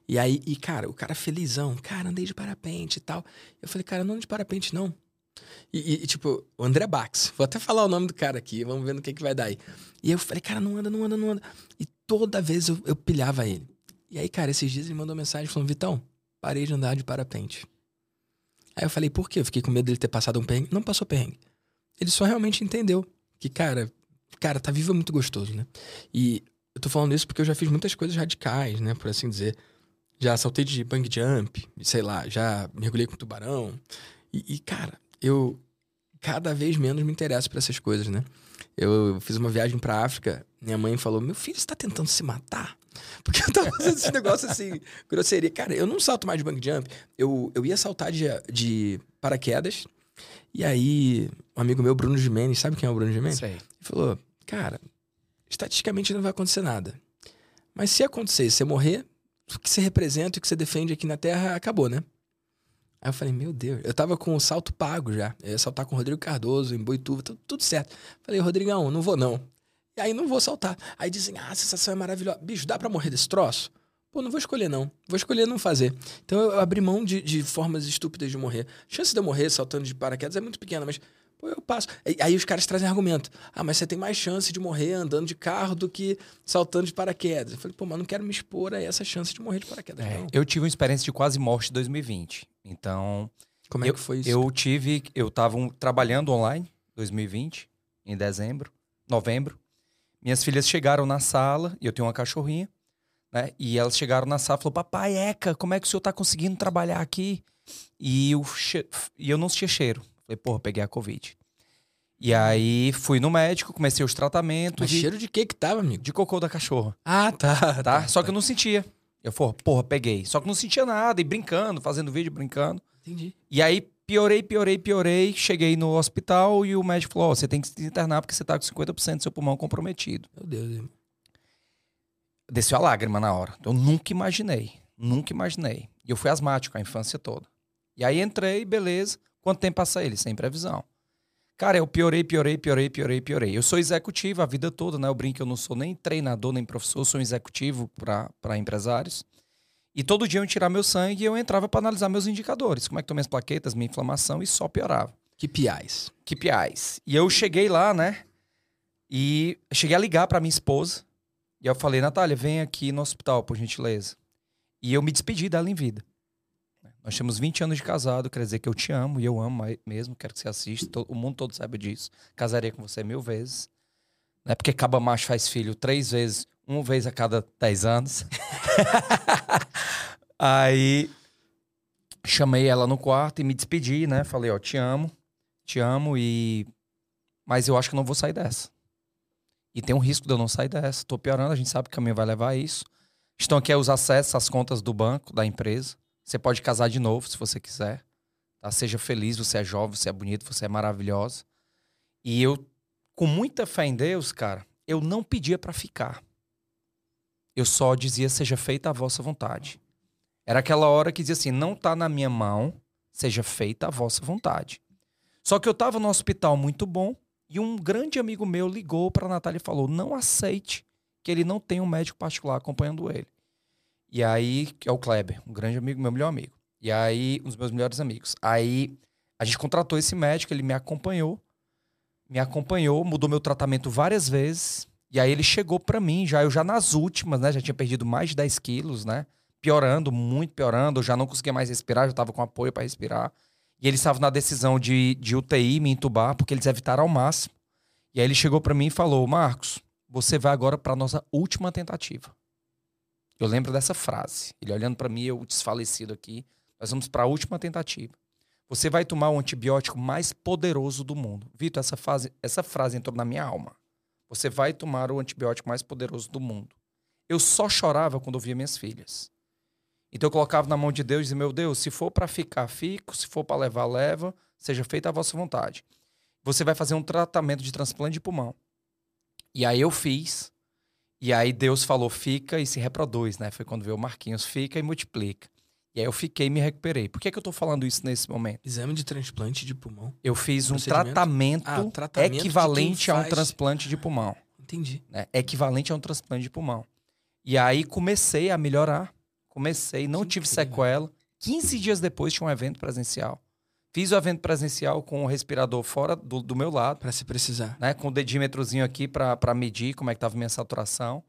E aí, e cara, o cara felizão, cara, andei de parapente e tal. Eu falei, cara, não ando de parapente, não. E, e- tipo, o André Bax, vou até falar o nome do cara aqui, vamos ver no que, que vai dar aí. E eu falei, cara, não anda, não anda, não anda. E toda vez eu, eu pilhava ele. E aí, cara, esses dias ele mandou mensagem falando, Vitão, parei de andar de parapente. Aí eu falei, por quê? Eu fiquei com medo dele ter passado um perrengue. Não passou perrengue. Ele só realmente entendeu que, cara, cara, tá vivo é muito gostoso, né? E eu tô falando isso porque eu já fiz muitas coisas radicais, né? Por assim dizer. Já saltei de bang jump, sei lá, já mergulhei com tubarão. E, e, cara, eu cada vez menos me interesso por essas coisas, né? Eu fiz uma viagem pra África, minha mãe falou: Meu filho, você tá tentando se matar? [LAUGHS] Porque eu tava fazendo esse negócio assim, grosseria. Cara, eu não salto mais de bang jump. Eu, eu ia saltar de, de paraquedas. E aí, um amigo meu, Bruno Gimenez, sabe quem é o Bruno Gimenez? Sei. Ele falou: Cara, estatisticamente não vai acontecer nada. Mas se acontecer e você morrer, que você representa e o que você defende aqui na Terra acabou, né? Aí eu falei, meu Deus, eu tava com o salto pago já. Eu ia saltar com o Rodrigo Cardoso, em Boituva, tudo, tudo certo. Falei, Rodrigão, não vou não. E aí não vou saltar. Aí dizem, ah, a sensação é maravilhosa. Bicho, dá pra morrer desse troço? Pô, não vou escolher não. Vou escolher não fazer. Então eu abri mão de, de formas estúpidas de morrer. A chance de eu morrer saltando de paraquedas é muito pequena, mas pô, eu passo. Aí- os caras trazem argumento. Ah, mas você tem mais chance de morrer andando de carro do que saltando de paraquedas. Eu falei, pô, mas não quero me expor a essa chance de morrer de paraquedas, É, eu tive uma experiência de quase morte em 2020. Então, Como é eu, que foi isso? Eu tive, eu tava um- trabalhando online, 2020, em dezembro, novembro. Minhas filhas chegaram na sala, e eu tenho uma cachorrinha, né? E elas chegaram na sala e falaram, papai, Eca, como é que o senhor tá conseguindo trabalhar aqui? E, che- e eu não sentia cheiro. Falei, porra, peguei a Covid. E aí fui no médico, comecei os tratamentos Mas de, cheiro de que que tava, amigo? de cocô da cachorra, Ah, tá. [LAUGHS] tá? Só que eu não sentia. Eu falei, porra, peguei. Só que não sentia nada, e brincando, fazendo vídeo, brincando. Entendi. E aí piorei, piorei, piorei. Cheguei no hospital e o médico falou: ó, você tem que se internar porque você tá com 50% do seu pulmão comprometido. Meu Deus. irmão. Desceu a lágrima na hora. Eu nunca imaginei. Nunca imaginei. E eu fui asmático a infância toda. E aí entrei, beleza. Quanto tempo passa ele? Sem previsão. Cara, eu piorei, piorei, piorei, piorei, piorei. Eu sou executivo a vida toda, né? Eu brinco que eu não sou nem treinador, nem professor, sou um executivo para empresários. E todo dia eu ia tirar meu sangue e eu entrava para analisar meus indicadores. Como é que estão minhas plaquetas, minha inflamação, e só piorava. Que piais. KPIs. E eu cheguei lá, né? E cheguei a ligar para minha esposa. E eu falei, Natália, vem aqui no hospital, por gentileza. E eu me despedi dela em vida. Nós temos 20 anos de casado, quer dizer que eu te amo e eu amo mesmo, quero que você assista, o mundo todo saiba disso. Casaria com você mil vezes. Não é porque caba macho faz filho três vezes, uma vez a cada 10 anos. [LAUGHS] Aí chamei ela no quarto e me despedi, né? Falei, ó, te amo, te amo e mas eu acho que não vou sair dessa. E tem um risco de eu não sair dessa. Tô piorando, a gente sabe que o caminho vai levar a isso. Estão aqui os acessos às contas do banco, da empresa. Você pode casar de novo se você quiser. Tá? Seja feliz, você é jovem, você é bonito, você é maravilhosa. E eu, com muita fé em Deus, cara, eu não pedia pra ficar. Eu só dizia, seja feita a vossa vontade. Era aquela hora que dizia assim: não tá na minha mão, seja feita a vossa vontade. Só que eu tava no hospital muito bom e um grande amigo meu ligou pra Natália e falou: não aceite que ele não tem um médico particular acompanhando ele. E aí, que é o Kleber, um grande amigo, meu melhor amigo. E aí, um dos meus melhores amigos. Aí, a gente contratou esse médico, ele me acompanhou, me acompanhou, mudou meu tratamento várias vezes. E aí, ele chegou pra mim, já eu já nas últimas, né? Já tinha perdido mais de 10 quilos, né? Piorando, muito piorando. Eu já não conseguia mais respirar, já tava com apoio pra respirar. E eles estavam na decisão de, de UTI me entubar, porque eles evitaram ao máximo. E aí, ele chegou pra mim e falou: Marcos, você vai agora pra nossa última tentativa. Eu lembro dessa frase. Ele olhando pra mim, eu desfalecido aqui. Nós vamos pra última tentativa. Você vai tomar o antibiótico mais poderoso do mundo. Vitor, essa, fase, essa frase entrou na minha alma. Você vai tomar o antibiótico mais poderoso do mundo. Eu só chorava quando eu via minhas filhas. Então eu colocava na mão de Deus e dizia: Meu Deus, se for pra ficar, fico. Se for pra levar, leva. Seja feita a vossa vontade. Você vai fazer um tratamento de transplante de pulmão. E aí eu fiz. E aí Deus falou, fica e se reproduz, né? Foi quando veio o Marquinhos, fica e multiplica. E aí eu fiquei e me recuperei. Por que, que eu tô falando isso nesse momento? Exame de transplante de pulmão. Eu fiz um tratamento, Ah, tratamento equivalente a um transplante de pulmão. Entendi. Né? Equivalente a um transplante de pulmão. E aí comecei a melhorar. Comecei, não Que tive incrível. sequela. 15 dias depois tinha um evento presencial. Fiz o evento presencial com o respirador fora do, do meu lado Pra se precisar. né, com o dedímetrozinho aqui para medir como é que tava minha saturação.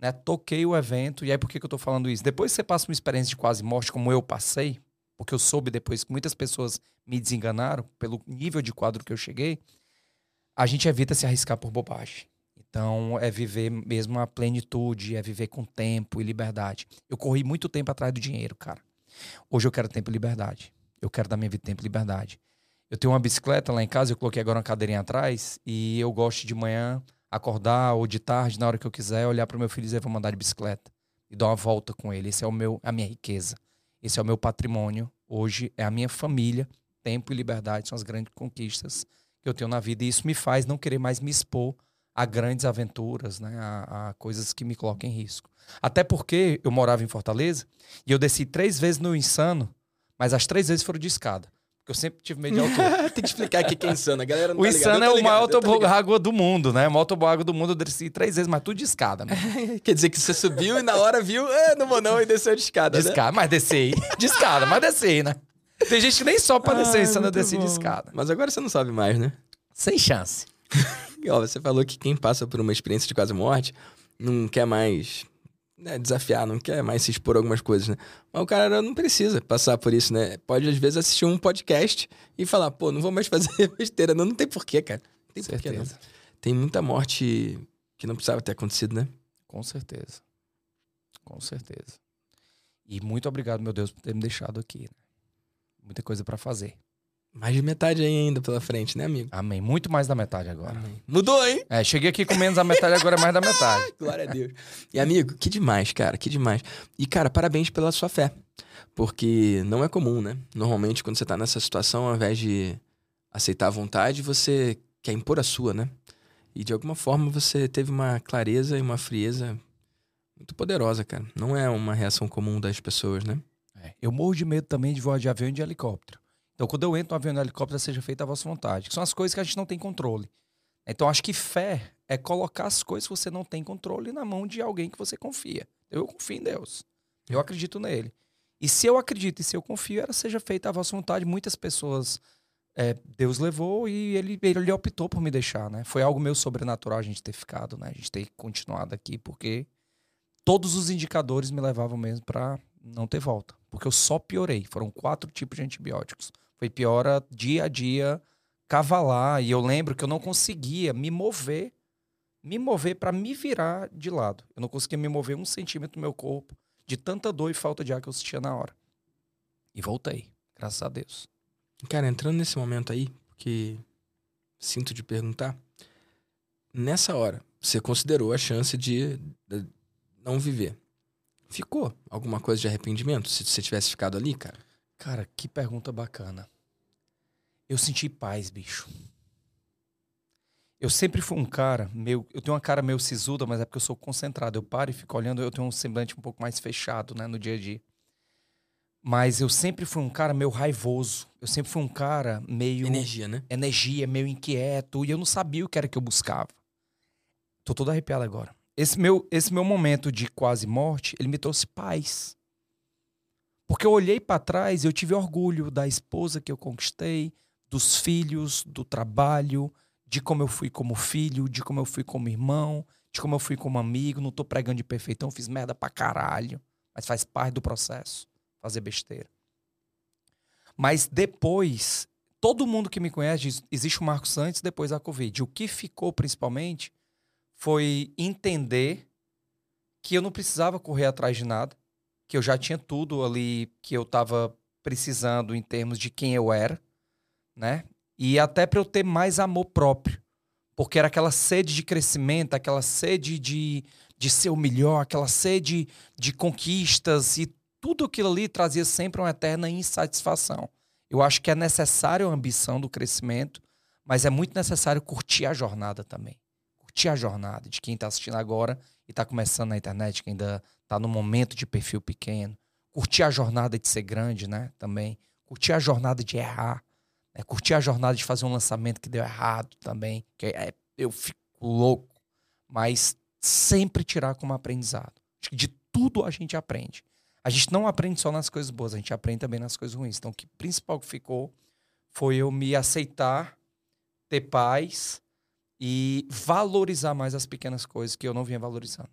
Né, toquei o evento. E aí, por que, que eu tô falando isso? Depois que você passa uma experiência de quase morte, como eu passei, porque eu soube depois que muitas pessoas me desenganaram pelo nível de quadro que eu cheguei, a gente evita se arriscar por bobagem. Então, é viver mesmo a plenitude, é viver com tempo e liberdade. Eu corri muito tempo atrás do dinheiro, cara. Hoje eu quero tempo e liberdade. Eu quero dar minha vida tempo e liberdade. Eu tenho uma bicicleta lá em casa, eu coloquei agora uma cadeirinha atrás e eu gosto de manhã acordar ou de tarde, na hora que eu quiser, olhar para o meu filho e dizer, vou mandar de bicicleta e dar uma volta com ele. Esse é o meu, a minha riqueza. Esse é o meu patrimônio. Hoje é a minha família. Tempo e liberdade são as grandes conquistas que eu tenho na vida e isso me faz não querer mais me expor a grandes aventuras, né? a, a coisas que me colocam em risco. Até porque eu morava em Fortaleza e eu desci três vezes no Insano, mas as três vezes foram de escada. Porque eu sempre tive medo de altura. [LAUGHS] Tem que explicar aqui que é insano. A galera não O tá. Insano é o ligado, maior toboágua do mundo, né? O maior toboágua do mundo eu desci três vezes, mas tudo de escada, mano. [LAUGHS] Quer dizer que você subiu e na hora viu, ah, não vou não, e desceu de escada, De né? escada, mas desci. De escada, mas desci, né? Tem gente que nem só pra descer Insano eu desci de bom. escada. Mas agora você não sabe mais, né? Sem chance. [LAUGHS] Ó, você falou que quem passa por uma experiência de quase morte não quer mais né, desafiar, não quer mais se expor a algumas coisas, né? Mas o cara não precisa passar por isso, né? Pode, às vezes, assistir um podcast e falar, pô, não vou mais fazer [LAUGHS] besteira. Não, não tem porquê, cara. Não tem porquê, não. Tem muita morte que não precisava ter acontecido, né? Com certeza. Com certeza. E muito obrigado, meu Deus, por ter me deixado aqui. né? Muita coisa pra fazer. Mais de metade ainda pela frente, né, amigo? Amém. Muito mais da metade agora. Amém. Mudou, hein? É, cheguei aqui com menos da metade, agora é mais da metade. [LAUGHS] Glória a Deus. E, amigo, que demais, cara, que demais. E, cara, parabéns pela sua fé. Porque não é comum, né? Normalmente, quando você tá nessa situação, ao invés de aceitar a vontade, você quer impor a sua, né? E de alguma forma você teve uma clareza e uma frieza muito poderosa, cara. Não é uma reação comum das pessoas, né? É, eu morro de medo também de voar de avião e de helicóptero. Então, quando eu entro no avião no helicóptero, seja feita a vossa vontade. Que são as coisas que a gente não tem controle. Então, acho que fé é colocar as coisas que você não tem controle na mão de alguém que você confia. Eu confio em Deus. Eu acredito nele. E se eu acredito e se eu confio, era seja feita a vossa vontade. Muitas pessoas é, Deus levou e ele, ele optou por me deixar, né? Foi algo meio sobrenatural a gente ter ficado, né? A gente ter continuado aqui, porque todos os indicadores me levavam mesmo para não ter volta. Porque eu só piorei. Foram quatro tipos de antibióticos. Foi piora dia a dia, cavalar. E eu lembro que eu não conseguia me mover, me mover para me virar de lado. Eu não conseguia me mover um centímetro do meu corpo, de tanta dor e falta de ar que eu sentia na hora. E voltei, graças a Deus. Cara, entrando nesse momento aí, que sinto de perguntar, nessa hora, você considerou a chance de, de não viver. Ficou alguma coisa de arrependimento se você tivesse ficado ali, cara? Cara, que pergunta bacana. Eu senti paz, bicho. Eu sempre fui um cara meio. Eu tenho uma cara meio sisuda, mas é porque eu sou concentrado. Eu paro e fico olhando, eu tenho um semblante um pouco mais fechado, né, no dia a dia. Mas eu sempre fui um cara meio raivoso. Eu sempre fui um cara meio. Energia, né? Energia, meio inquieto. E eu não sabia o que era que eu buscava. Tô todo arrepiado agora. Esse meu, esse meu momento de quase morte, ele me trouxe paz. Porque eu olhei para trás e eu tive orgulho da esposa que eu conquistei, dos filhos, do trabalho, de como eu fui como filho, de como eu fui como irmão, de como eu fui como amigo. Não tô pregando de perfeitão, fiz merda pra caralho. Mas faz parte do processo fazer besteira. Mas depois, todo mundo que me conhece diz, existe o Marcos antes depois da Covid. O que ficou principalmente foi entender que eu não precisava correr atrás de nada, que eu já tinha tudo ali que eu estava precisando em termos de quem eu era, né? E até para eu ter mais amor próprio, porque era aquela sede de crescimento, aquela sede de, de ser o melhor, aquela sede de conquistas e tudo aquilo ali trazia sempre uma eterna insatisfação. Eu acho que é necessário a ambição do crescimento, mas é muito necessário curtir a jornada também. Curtir a jornada de quem está assistindo agora e está começando na internet, que ainda está no momento de perfil pequeno. Curtir a jornada de ser grande, né? Também. Curtir a jornada de errar. Né? Curtir a jornada de fazer um lançamento que deu errado também. Que é, eu fico louco. Mas sempre tirar como aprendizado. Acho que de tudo a gente aprende a gente não aprende só nas coisas boas, a gente aprende também nas coisas ruins. Então, o que principal que ficou foi eu me aceitar, ter paz e valorizar mais as pequenas coisas que eu não vinha valorizando.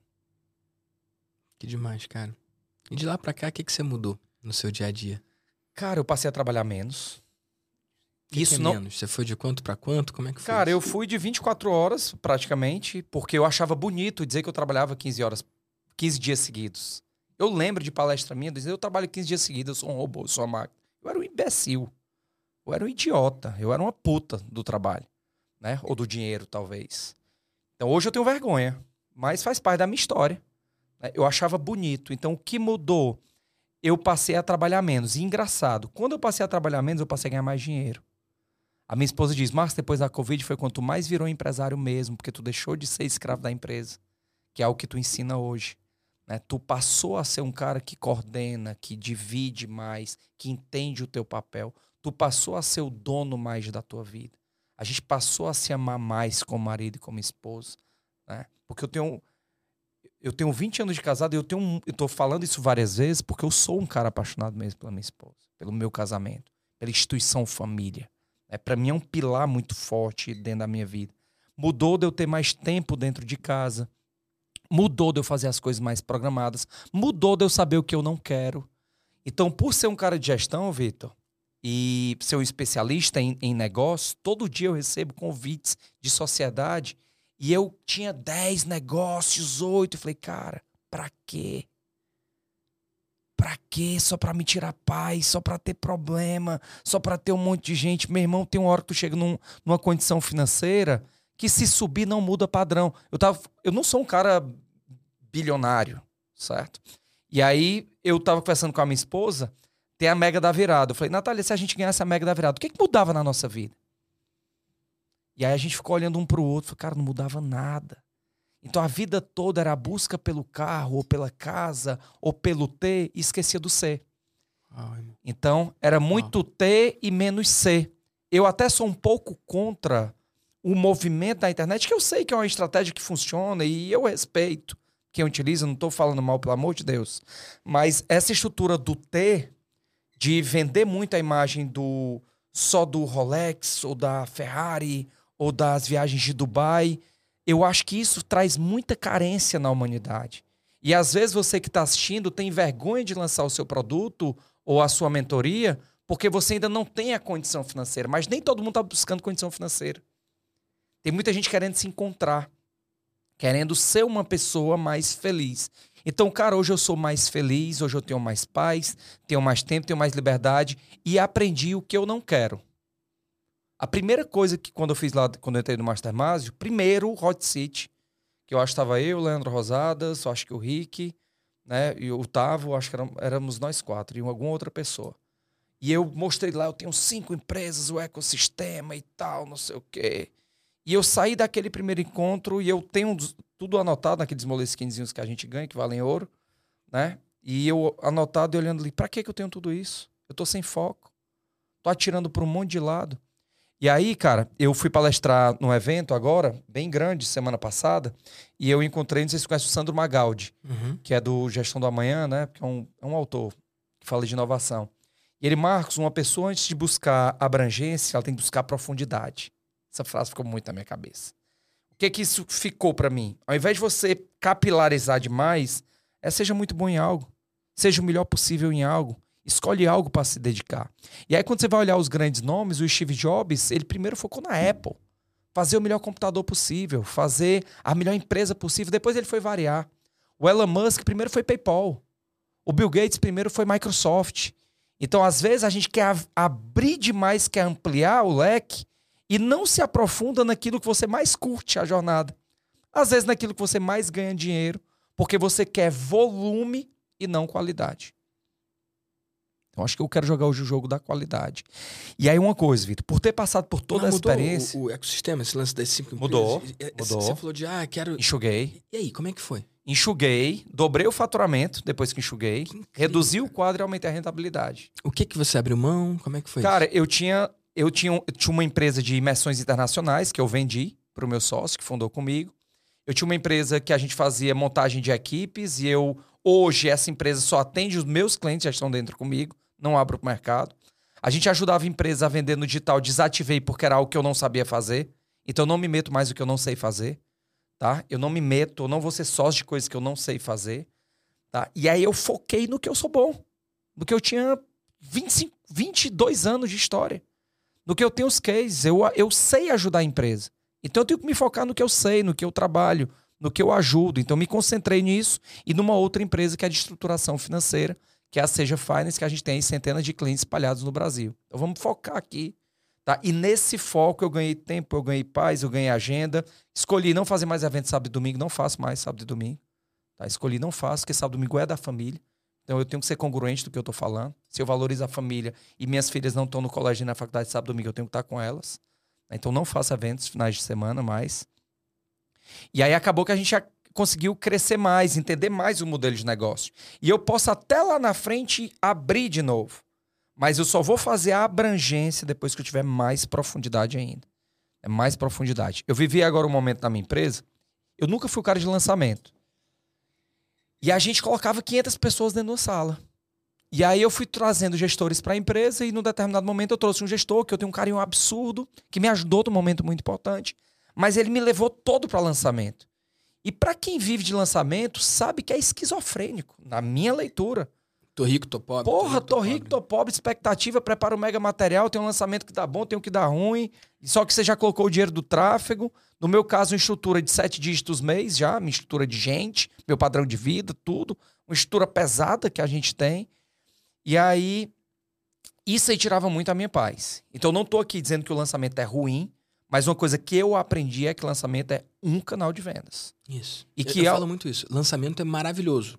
Que demais, cara. E de lá pra cá, o que, que você mudou no seu dia a dia? Cara, eu passei a trabalhar menos. Que Isso que é não. Menos? Você foi de quanto para quanto? Como é que foi? Cara, isso? eu fui de 24 horas praticamente, porque eu achava bonito dizer que eu trabalhava 15 horas, 15 dias seguidos. Eu lembro de palestra minha dizendo, eu trabalho 15 dias seguidos, eu sou um robô, eu sou uma máquina. Eu era um imbecil. Eu era um idiota. Eu era uma puta do trabalho. Né? Ou do dinheiro, talvez. Então hoje eu tenho vergonha. Mas faz parte da minha história. Né? Eu achava bonito. Então o que mudou? Eu passei a trabalhar menos. E engraçado, quando eu passei a trabalhar menos, eu passei a ganhar mais dinheiro. A minha esposa diz, Marcos, depois da Covid foi quando tu mais virou empresário mesmo, porque tu deixou de ser escravo da empresa. Que é o que tu ensina hoje. Né? Tu passou a ser um cara que coordena, que divide mais, que entende o teu papel. Tu passou a ser o dono mais da tua vida. A gente passou a se amar mais como marido e como esposa. Né? Porque eu tenho, eu tenho 20 anos de casado e eu tenho eu tô falando isso várias vezes porque eu sou um cara apaixonado mesmo pela minha esposa, pelo meu casamento, pela instituição família. É, para mim é um pilar muito forte dentro da minha vida. Mudou de eu ter mais tempo dentro de casa, Mudou de eu fazer as coisas mais programadas. Mudou de eu saber o que eu não quero. Então, por ser um cara de gestão, Vitor, e ser um especialista em, em negócio, todo dia eu recebo convites de sociedade e eu tinha 10 negócios, 8. Eu falei, cara, pra quê? pra quê? Só pra me tirar paz, só pra ter problema, só pra ter um monte de gente. Meu irmão, tem uma hora que tu chega num, numa condição financeira que se subir não muda padrão. Eu, tava, eu não sou um cara bilionário, certo? E aí eu tava conversando com a minha esposa, tem a mega da virada. Eu falei, Natália, se a gente ganhasse a mega da virada, o que, que mudava na nossa vida? E aí a gente ficou olhando um pro outro, falei, cara, não mudava nada. Então a vida toda era a busca pelo carro, ou pela casa, ou pelo ter, e esquecia do ser. Então era muito ter e menos ser. Eu até sou um pouco contra o movimento da internet, que eu sei que é uma estratégia que funciona e eu respeito quem utiliza, não estou falando mal, pelo amor de Deus. Mas essa estrutura do ter, de vender muito a imagem do só do Rolex, ou da Ferrari, ou das viagens de Dubai, eu acho que isso traz muita carência na humanidade. E às vezes você que está assistindo tem vergonha de lançar o seu produto ou a sua mentoria porque você ainda não tem a condição financeira. Mas nem todo mundo está buscando condição financeira. Tem muita gente querendo se encontrar, querendo ser uma pessoa mais feliz. Então, cara, hoje eu sou mais feliz, hoje eu tenho mais paz, tenho mais tempo, tenho mais liberdade e aprendi o que eu não quero. A primeira coisa que quando eu fiz lá, quando eu entrei no Mastermásio, primeiro Hot City, que eu acho que estava eu, Leandro Rosadas, acho que o Rick, né, e o Tavo, acho que éramos nós quatro, e alguma outra pessoa. E eu mostrei lá, eu tenho cinco empresas, o ecossistema e tal, não sei o quê. E eu saí daquele primeiro encontro e eu tenho tudo anotado naqueles molesquinzinhos que a gente ganha, que valem ouro, né? E eu anotado e olhando ali, pra que, que eu tenho tudo isso? Eu tô sem foco. Tô atirando para um monte de lado. E aí, cara, eu fui palestrar num evento agora, bem grande, semana passada, e eu encontrei, não sei se você conhece o Sandro Magaldi, uhum. que é do Gestão do Amanhã, né? Que é um, é um autor que fala de inovação. E ele, Marcos, uma pessoa antes de buscar abrangência, ela tem que buscar profundidade. Essa frase ficou muito na minha cabeça. O que que isso ficou para mim? Ao invés de você capilarizar demais, é seja muito bom em algo. Seja o melhor possível em algo. Escolhe algo para se dedicar. E aí, quando você vai olhar os grandes nomes, o Steve Jobs, ele primeiro focou na Apple. Fazer o melhor computador possível, fazer a melhor empresa possível. Depois ele foi variar. O Elon Musk primeiro foi PayPal. O Bill Gates primeiro foi Microsoft. Então, às vezes, a gente quer abrir demais, quer ampliar o leque e não se aprofunda naquilo que você mais curte a jornada. Às vezes naquilo que você mais ganha dinheiro, porque você quer volume e não qualidade. Então acho que eu quero jogar hoje o jogo da qualidade. E aí uma coisa, Vitor, por ter passado por toda a experiência... O, o ecossistema, esse lance das cinco Mudou, empresas, mudou. Você falou de, ah, quero... Enxuguei. E aí, como é que foi? Enxuguei, dobrei o faturamento depois que enxuguei, que reduzi o quadro e aumentei a rentabilidade. O que que você abriu mão? Como é que foi Cara, isso? eu tinha eu tinha, eu tinha uma empresa de imersões internacionais que eu vendi para o meu sócio, que fundou comigo. Eu tinha uma empresa que a gente fazia montagem de equipes e eu, hoje, essa empresa só atende os meus clientes, já estão dentro comigo, não abro para o mercado. A gente ajudava empresas a vender no digital, desativei porque era algo que eu não sabia fazer. Então eu não me meto mais no que eu não sei fazer, tá? Eu não me meto, eu não vou ser sócio de coisas que eu não sei fazer, tá? E aí eu foquei no que eu sou bom, no que eu tinha 25, 22 anos de história no que eu tenho os cases. Eu, eu sei ajudar a empresa. Então eu tenho que me focar no que eu sei, no que eu trabalho, no que eu ajudo. Então me concentrei nisso e numa outra empresa que é de estruturação financeira, que é a Seja Finance, que a gente tem centenas de clientes espalhados no Brasil. Então vamos focar aqui. Tá? E nesse foco eu ganhei tempo, eu ganhei paz, eu ganhei agenda. Escolhi não fazer mais eventos sábado e domingo, não faço mais sábado e domingo. Tá? Escolhi não faço, porque sábado e domingo é da família. Então eu tenho que ser congruente do que eu estou falando. Se eu valorizo a família e minhas filhas não estão no colégio na faculdade sábado domingo, eu tenho que estar com elas. Então não faço eventos finais de semana mais. E aí acabou que a gente conseguiu crescer mais, entender mais o modelo de negócio. E eu posso até lá na frente abrir de novo. Mas eu só vou fazer a abrangência depois que eu tiver mais profundidade ainda. É mais profundidade. Eu vivi agora um momento na minha empresa. Eu nunca fui o cara de lançamento. E a gente colocava 500 pessoas dentro da sala. E aí eu fui trazendo gestores para a empresa e num determinado momento eu trouxe um gestor que eu tenho um carinho absurdo, que me ajudou num momento muito importante, mas ele me levou todo para lançamento. E para quem vive de lançamento, sabe que é esquizofrênico, na minha leitura. Tô rico, tô pobre. Porra, tô rico, tô pobre, expectativa, prepara o mega material, tem um lançamento que dá bom, tem um que dá ruim, só que você já colocou o dinheiro do tráfego. No meu caso, uma estrutura de sete dígitos mês já, minha estrutura de gente, meu padrão de vida, tudo. Uma estrutura pesada que a gente tem. E aí, isso aí tirava muito a minha paz. Então, não tô aqui dizendo que o lançamento é ruim, mas uma coisa que eu aprendi é que lançamento é um canal de vendas. Isso. E eu, que eu é- falo muito isso. Lançamento é maravilhoso.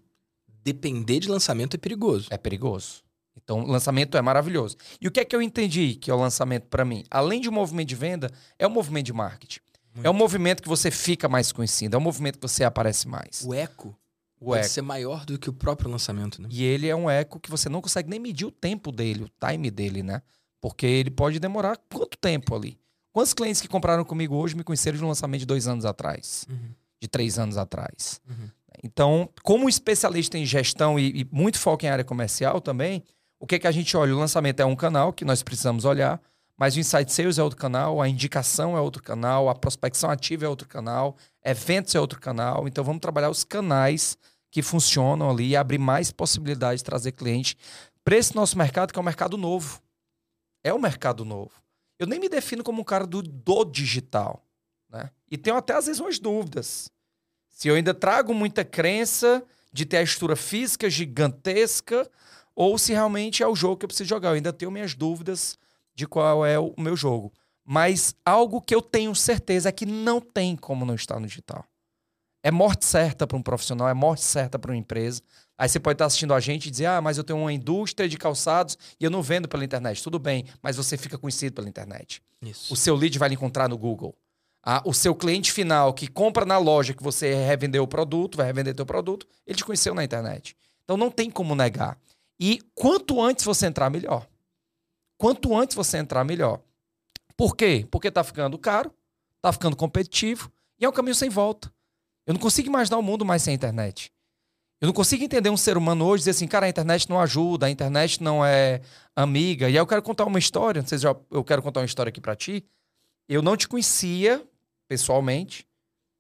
Depender de lançamento é perigoso. É perigoso. Então, lançamento é maravilhoso. E o que é que eu entendi que é o lançamento para mim? Além de um movimento de venda, é um movimento de marketing. Muito. É um movimento que você fica mais conhecido, é um movimento que você aparece mais. O eco O pode eco. ser maior do que o próprio lançamento, né? E ele é um eco que você não consegue nem medir o tempo dele, o time dele, né? Porque ele pode demorar quanto tempo ali? Quantos clientes que compraram comigo hoje me conheceram de um lançamento de dois anos atrás? Uhum. De três anos atrás? Uhum. Então, como especialista em gestão e, e muito foco em área comercial também, o que, que a gente olha? O lançamento é um canal que nós precisamos olhar, mas o Insight Sales é outro canal, a indicação é outro canal, a prospecção ativa é outro canal, eventos é outro canal. Então, vamos trabalhar os canais que funcionam ali e abrir mais possibilidades de trazer cliente para esse nosso mercado, que é um mercado novo. É um mercado novo. Eu nem me defino como um cara do, do digital. Né? E tenho até, às vezes, umas dúvidas. Se eu ainda trago muita crença de ter a estrutura física gigantesca ou se realmente é o jogo que eu preciso jogar. Eu ainda tenho minhas dúvidas de qual é o meu jogo. Mas algo que eu tenho certeza é que não tem como não estar no digital. É morte certa para um profissional, é morte certa para uma empresa. Aí você pode estar assistindo a gente e dizer: ah, mas eu tenho uma indústria de calçados e eu não vendo pela internet. Tudo bem, mas você fica conhecido pela internet. Isso. O seu lead vai lhe encontrar no Google. Ah, o seu cliente final que compra na loja que você revendeu o produto, vai revender teu produto, ele te conheceu na internet. Então não tem como negar. E quanto antes você entrar, melhor. Quanto antes você entrar, melhor. Por quê? Porque tá ficando caro, tá ficando competitivo e é um caminho sem volta. Eu não consigo imaginar o mundo mais sem internet. Eu não consigo entender um ser humano hoje dizer assim, cara, a internet não ajuda, a internet não é amiga. E aí eu quero contar uma história, não sei se já, eu quero contar uma história aqui para ti. Eu não te conhecia pessoalmente.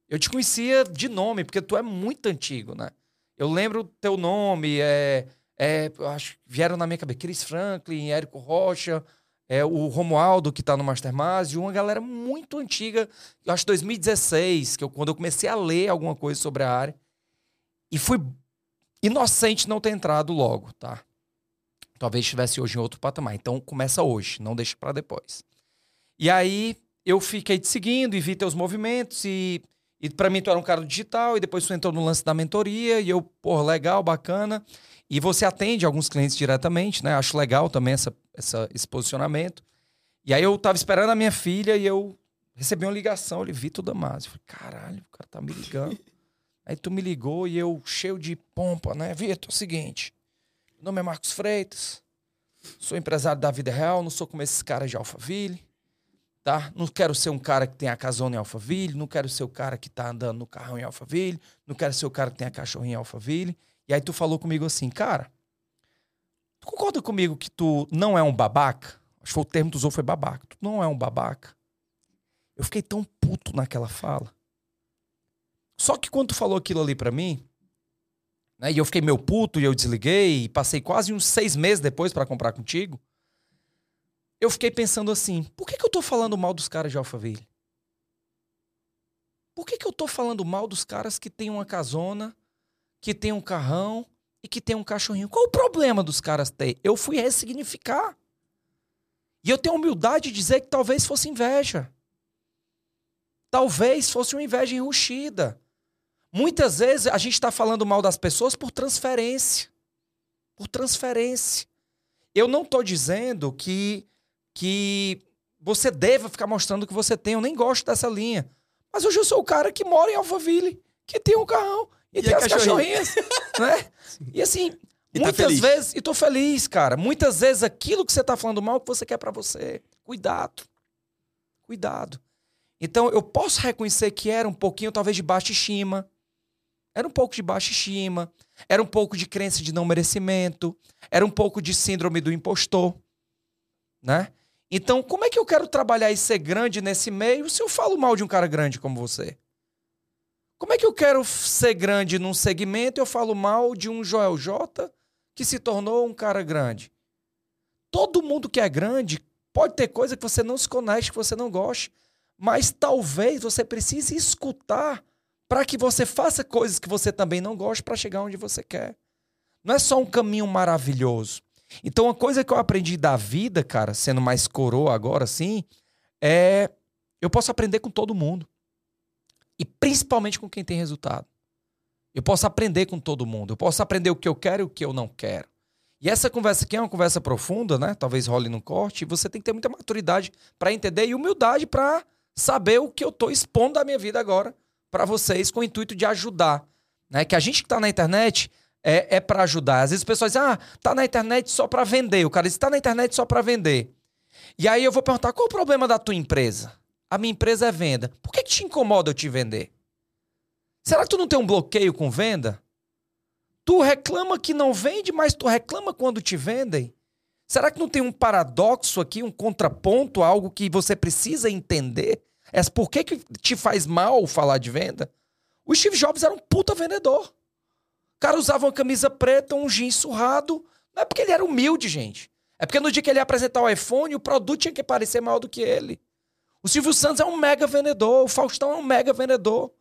Eu te conhecia de nome, porque tu é muito antigo, né? Eu lembro teu nome, é, é, acho que vieram na minha cabeça Chris Franklin, Érico Rocha, é, o Romualdo, que tá no Mastermind, e uma galera muito antiga, eu acho 2016, que eu, quando eu comecei a ler alguma coisa sobre a área. E fui inocente não ter entrado logo, tá? Talvez estivesse hoje em outro patamar. Então começa hoje, não deixa para depois. E aí eu fiquei te seguindo e vi teus movimentos e, e para mim tu era um cara digital e depois tu entrou no lance da mentoria e eu, pô, legal, bacana. E você atende alguns clientes diretamente, né? Acho legal também essa, essa, esse posicionamento. E aí eu tava esperando a minha filha e eu recebi uma ligação, ele Vitor Damasio. Eu falei, caralho, o cara tá me ligando. Aí tu me ligou e eu, cheio de pompa, né? Vitor, é o seguinte, meu nome é Marcos Freitas, sou empresário da vida real, não sou como esses caras de Alphaville tá? Não quero ser um cara que tem a casona em Alphaville, não quero ser o cara que tá andando no carrão em Alphaville, não quero ser o cara que tem a cachorrinha em Alphaville. E aí tu falou comigo assim, cara, tu concorda comigo que tu não é um babaca? Acho que o termo que tu usou foi babaca. Tu não é um babaca. Eu fiquei tão puto naquela fala. Só que quando tu falou aquilo ali pra mim, né, e eu fiquei meio puto e eu desliguei, e passei quase uns seis meses depois pra comprar contigo, eu fiquei pensando assim: por que, que eu tô falando mal dos caras de Alphaville? Por que, que eu tô falando mal dos caras que tem uma casona, que tem um carrão e que tem um cachorrinho? Qual o problema dos caras ter? Eu fui ressignificar. E eu tenho humildade de dizer que talvez fosse inveja. Talvez fosse uma inveja enruxida. Muitas vezes a gente está falando mal das pessoas por transferência. Por transferência. Eu não estou dizendo que que você deva ficar mostrando que você tem. Eu nem gosto dessa linha. Mas hoje eu sou o cara que mora em Alphaville, que tem um carrão e, E tem a as cachorrinhas, [LAUGHS] né? E assim, E tá muitas feliz. vezes, e tô feliz, cara. Muitas vezes aquilo que você tá falando mal é o que você quer pra você. Cuidado. Cuidado. Então, eu posso reconhecer que era um pouquinho, talvez, de baixa estima. Era um pouco de baixa estima. Era um pouco de crença de não merecimento. Era um pouco de síndrome do impostor. Né? Então, como é que eu quero trabalhar e ser grande nesse meio se eu falo mal de um cara grande como você? Como é que eu quero ser grande num segmento e eu falo mal de um Joel J, que se tornou um cara grande? Todo mundo que é grande pode ter coisa que você não se conecte, que você não goste, mas talvez você precise escutar para que você faça coisas que você também não goste para chegar onde você quer. Não é só um caminho maravilhoso. Então, uma coisa que eu aprendi da vida, cara, sendo mais coroa agora, assim, é eu posso aprender com todo mundo. E principalmente com quem tem resultado. Eu posso aprender com todo mundo. Eu posso aprender o que eu quero e o que eu não quero. E essa conversa aqui é uma conversa profunda, né? Talvez role no corte. Você tem que ter muita maturidade para entender e humildade para saber o que eu estou expondo da minha vida agora para vocês com o intuito de ajudar. Né? Que a gente que está na internet é, é para ajudar. Às vezes as pessoas dizem, ah, tá na internet só para vender. O cara diz, tá na internet só para vender. E aí eu vou perguntar, qual o problema da tua empresa? A minha empresa é venda. Por que, que te incomoda eu te vender? Será que tu não tem um bloqueio com venda? Tu reclama que não vende, mas tu reclama quando te vendem? Será que não tem um paradoxo aqui, um contraponto, algo que você precisa entender? É por que, que te faz mal falar de venda? O Steve Jobs era um puta vendedor. O cara usava uma camisa preta, um jeans surrado. Não é porque ele era humilde, gente. É porque no dia que ele ia apresentar o iPhone, o produto tinha que parecer maior do que ele. O Silvio Santos é um mega vendedor, o Faustão é um mega vendedor.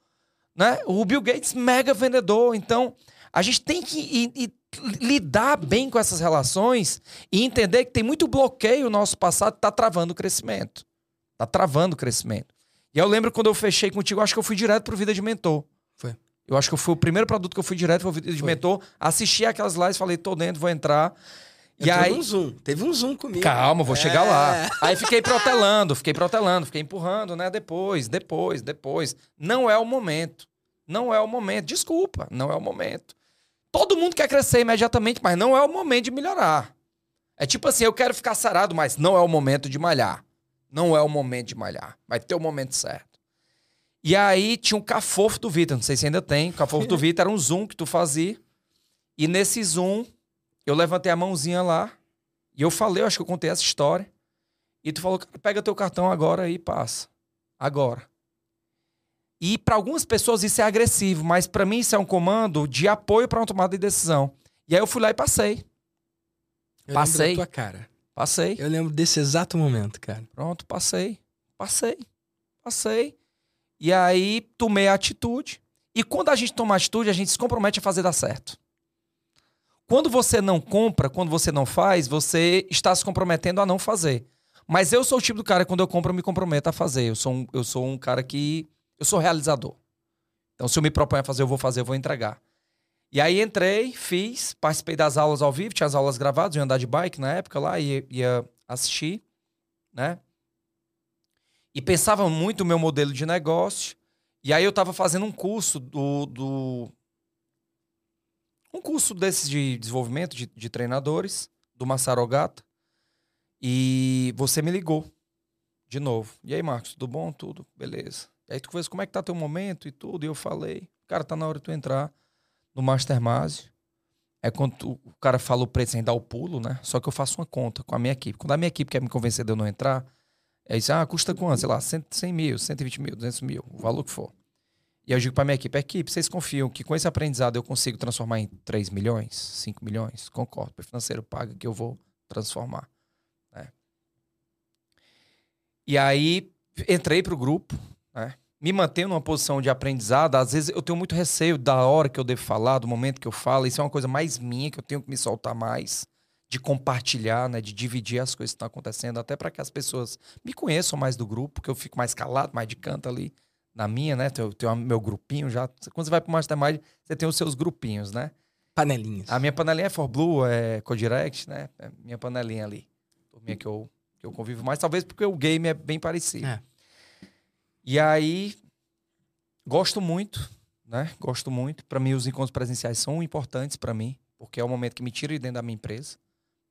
Né? O Bill Gates, mega vendedor. Então, a gente tem que ir, ir, lidar bem com essas relações e entender que tem muito bloqueio no nosso passado que está travando o crescimento. Está travando o crescimento. E eu lembro quando eu fechei contigo, acho que eu fui direto pro Vida de Mentor. Foi. Eu acho que foi o primeiro produto que eu fui direto pro Vida de Foi. Mentor. Assisti aquelas lives, falei, tô dentro, vou entrar. E Entrou aí. num zoom. Teve um zoom comigo. Calma, vou chegar É. lá. Aí fiquei protelando, fiquei protelando, fiquei empurrando, né? Depois, depois, depois. Não é o momento. Não é o momento. Desculpa, não é o momento. Todo mundo quer crescer imediatamente, mas não é o momento de melhorar. É tipo assim, eu quero ficar sarado, mas não é o momento de malhar. Não é o momento de malhar. Vai ter o momento certo. E aí tinha um cafofo do Vitor, não sei se ainda tem. O cafofo do [LAUGHS] Vitor era um zoom que tu fazia. E nesse zoom, eu levantei a mãozinha lá e eu falei, eu acho que eu contei essa história. E tu falou, pega teu cartão agora e passa. Agora. E para algumas pessoas isso é agressivo, mas para mim isso é um comando de apoio para uma tomada de decisão. E aí eu fui lá e passei. Eu Passei. tua cara. Passei. Eu lembro desse exato momento, cara. Pronto, passei. Passei. Passei. E aí tomei a atitude. E quando a gente toma atitude, a gente se compromete a fazer dar certo. Quando você não compra, quando você não faz, você está se comprometendo a não fazer. Mas eu sou o tipo do cara que quando eu compro, eu me comprometo a fazer. Eu sou um, eu sou um cara que. Eu sou realizador. Então, se eu me proponho a fazer, eu vou fazer, eu vou entregar. E aí entrei, fiz, participei das aulas ao vivo, tinha as aulas gravadas, eu ia andar de bike na época lá, ia, ia assistir, né? E pensava muito no meu modelo de negócio. E aí eu estava fazendo um curso do, do. Um curso desses de desenvolvimento de, de treinadores, do Massarogata. E você me ligou de novo. E aí, Marcos, tudo bom? Tudo, beleza. E aí tu conversou como é que tá teu momento e tudo. E eu falei, cara, tá na hora de tu entrar no Mastermásio. É quando o cara fala o preço sem dar o pulo, né? Só que eu faço uma conta com a minha equipe. Quando a minha equipe quer me convencer de eu não entrar, é isso, ah, custa quanto? Sei lá, 100, 100 mil, 120 mil, 200 mil, o valor que for. E eu digo pra minha equipe, equipe, vocês confiam que com esse aprendizado eu consigo transformar em 3 milhões, 5 milhões? Concordo, o financeiro paga que eu vou transformar. né? E aí, entrei pro grupo, né? Me mantenho numa posição de aprendizado. Às vezes eu tenho muito receio da hora que eu devo falar, do momento que eu falo. Isso é uma coisa mais minha, que eu tenho que me soltar mais, de compartilhar, né? de dividir as coisas que estão acontecendo, até para que as pessoas me conheçam mais do grupo, que eu fico mais calado, mais de canto ali na minha, né? Eu tenho meu grupinho já. Quando você vai pro Mastermind, você tem os seus grupinhos, né? Panelinhas. A minha panelinha é For Blue, é Codirect, né? É minha panelinha ali. Turminha que eu, que eu convivo mais, talvez porque o game é bem parecido. É. E aí, gosto muito, né? Gosto muito. Para mim, os encontros presenciais são importantes para mim, porque é o momento que me tira de dentro da minha empresa.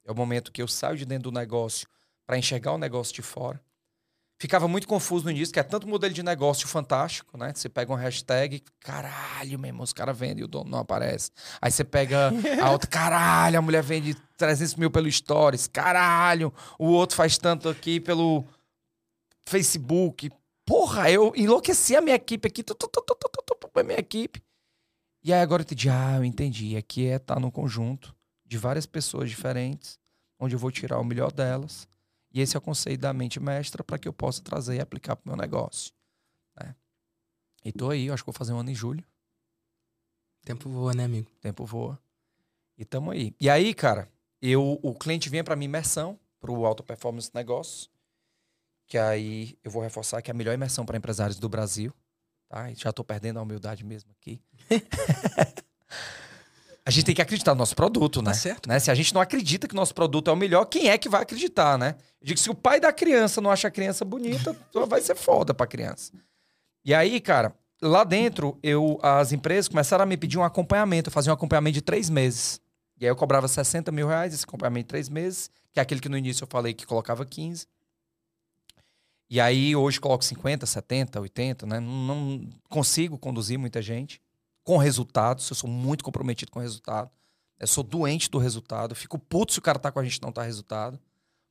É o momento que eu saio de dentro do negócio para enxergar o negócio de fora. Ficava muito confuso no início, que é tanto modelo de negócio fantástico, né? Você pega uma hashtag, caralho, meu irmão, os caras vendem e o dono não aparece. Aí você pega a outra, [LAUGHS] caralho, a mulher vende 300 mil pelo Stories, caralho, o outro faz tanto aqui pelo Facebook. Porra, eu enlouqueci a minha equipe aqui, tu, tu, tu, tu, tu, tu, tu, a minha equipe. E aí agora eu entendi, ah, eu entendi, aqui é tá no conjunto de várias pessoas diferentes, onde eu vou tirar o melhor delas. E esse é o conceito da mente mestra para que eu possa trazer e aplicar para o meu negócio. Né? E tô aí, eu acho que vou fazer um ano em julho. Tempo voa, né, amigo? Tempo voa. E tamo aí. E aí, cara, eu, o cliente vinha para minha imersão, para o Alto Performance Negócio, que aí eu vou reforçar que é a melhor imersão para empresários do Brasil. Tá? Já tô perdendo a humildade mesmo aqui. [LAUGHS] a gente tem que acreditar no nosso produto, né? Tá certo. né? Se a gente não acredita que o nosso produto é o melhor, quem é que vai acreditar, né? Eu digo que se o pai da criança não acha a criança bonita, vai ser foda pra criança. E aí, cara, lá dentro, eu, as empresas começaram a me pedir um acompanhamento. Eu fazia um acompanhamento de três meses. E aí eu cobrava 60 mil reais esse acompanhamento de três meses, que é aquele que no início eu falei que colocava 15. E aí hoje coloco 50, 70, 80, né? Não, consigo conduzir muita gente com resultados. Eu sou muito comprometido com resultado. Eu sou doente do resultado. Eu fico puto se o cara tá com a gente não tá resultado.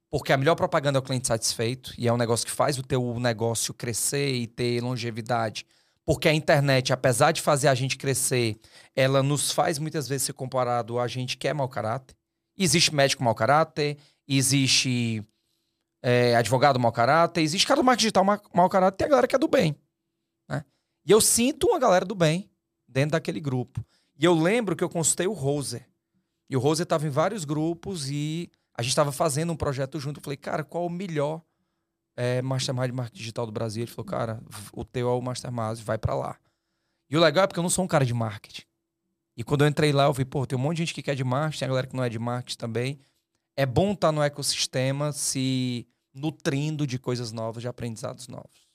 Porque a melhor propaganda é o cliente satisfeito. E é um negócio que faz o teu negócio crescer e ter longevidade. Porque a internet, apesar de fazer a gente crescer, ela nos faz muitas vezes ser comparado a gente que é mau caráter. Existe médico mau caráter, existe é, advogado mau caráter, existe cara do marketing digital mau, caráter, tem a galera que é do bem. Né? E eu sinto uma galera do bem dentro daquele grupo. E eu lembro que eu consultei o Roser. E o Roser estava em vários grupos e a gente estava fazendo um projeto junto. Eu falei, cara, qual o melhor é, Mastermind de Marketing Digital do Brasil? Ele falou, cara, o teu é o Mastermind, vai para lá. E o legal é porque eu não sou um cara de marketing. E quando eu entrei lá, eu vi, pô, tem um monte de gente que quer de marketing, tem a galera que não é de marketing também. É bom estar no ecossistema se nutrindo de coisas novas, de aprendizados novos.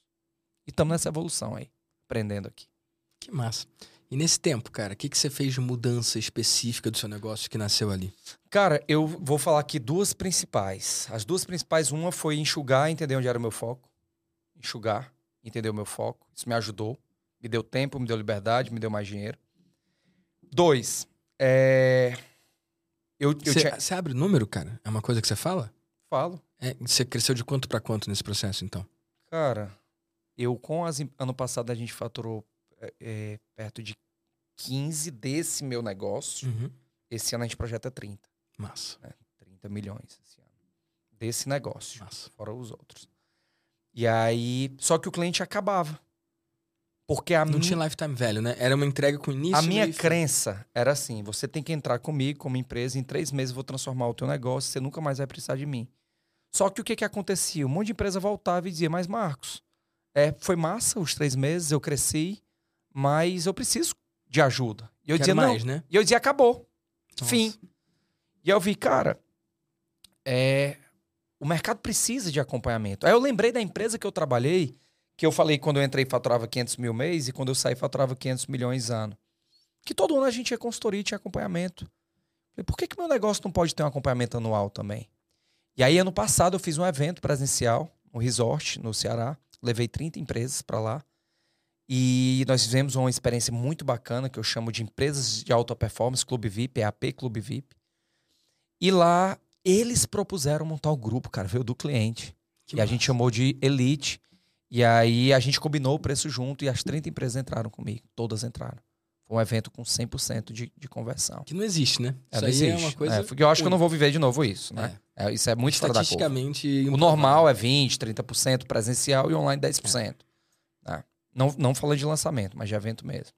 E estamos nessa evolução aí, aprendendo aqui. Que massa. E nesse tempo, cara, o que, que você fez de mudança específica do seu negócio que nasceu ali? Cara, eu vou falar aqui duas principais. As duas principais, uma foi enxugar, entender onde era o meu foco. Enxugar, entender o meu foco. Isso me ajudou. Me deu tempo, me deu liberdade, me deu mais dinheiro. Dois, é... Eu, Você tinha... você abre o número, cara? É uma coisa que você fala? Falo. É, você cresceu de quanto para quanto nesse processo, então? Cara, eu com as... Ano passado a gente faturou é, é, perto de 15 desse meu negócio. Uhum. Esse ano a gente projeta 30. Massa, 30 milhões esse ano. Desse negócio. massa. fora os outros. E aí, só que o cliente acabava. Porque a Não minha, tinha lifetime velho, né? Era uma entrega com início a minha crença era assim: você tem que entrar comigo como empresa, em três meses eu vou transformar o teu negócio, você nunca mais vai precisar de mim. Só que o que, que acontecia? Um monte de empresa voltava e dizia, mas Marcos, é, foi massa os três meses, eu cresci, mas eu preciso de ajuda. E eu Quero dizia, não. mais, né? E eu dizia, acabou. Nossa. Fim. E eu vi, cara, é, o mercado precisa de acompanhamento. Aí eu lembrei da empresa que eu trabalhei, que eu falei quando eu entrei faturava 500 mil mês e quando eu saí faturava 500 milhões ano. Que todo ano a gente tinha consultoria e tinha acompanhamento. Falei, por que, que meu negócio não pode ter um acompanhamento anual também? E aí, ano passado, eu fiz um evento presencial, um resort no Ceará. Levei 30 empresas para lá. E nós fizemos uma experiência muito bacana, que eu chamo de Empresas de Alta Performance Clube VIP, EAP Clube VIP. E lá, eles propuseram montar o grupo, cara, veio do cliente. Que e a gente chamou de Elite. E aí, a gente combinou o preço junto e as 30 empresas entraram comigo. Todas entraram. Foi um evento com 100% de, de conversão. Que não existe, né? É, Isso não aí existe. é uma coisa. É, porque eu acho que eu não vou viver de novo isso, né? É. É, isso é muito fora da curva. Estatisticamente. O normal é 20%, 30% presencial e online 10%. né? Não, não falando de lançamento, mas de evento mesmo.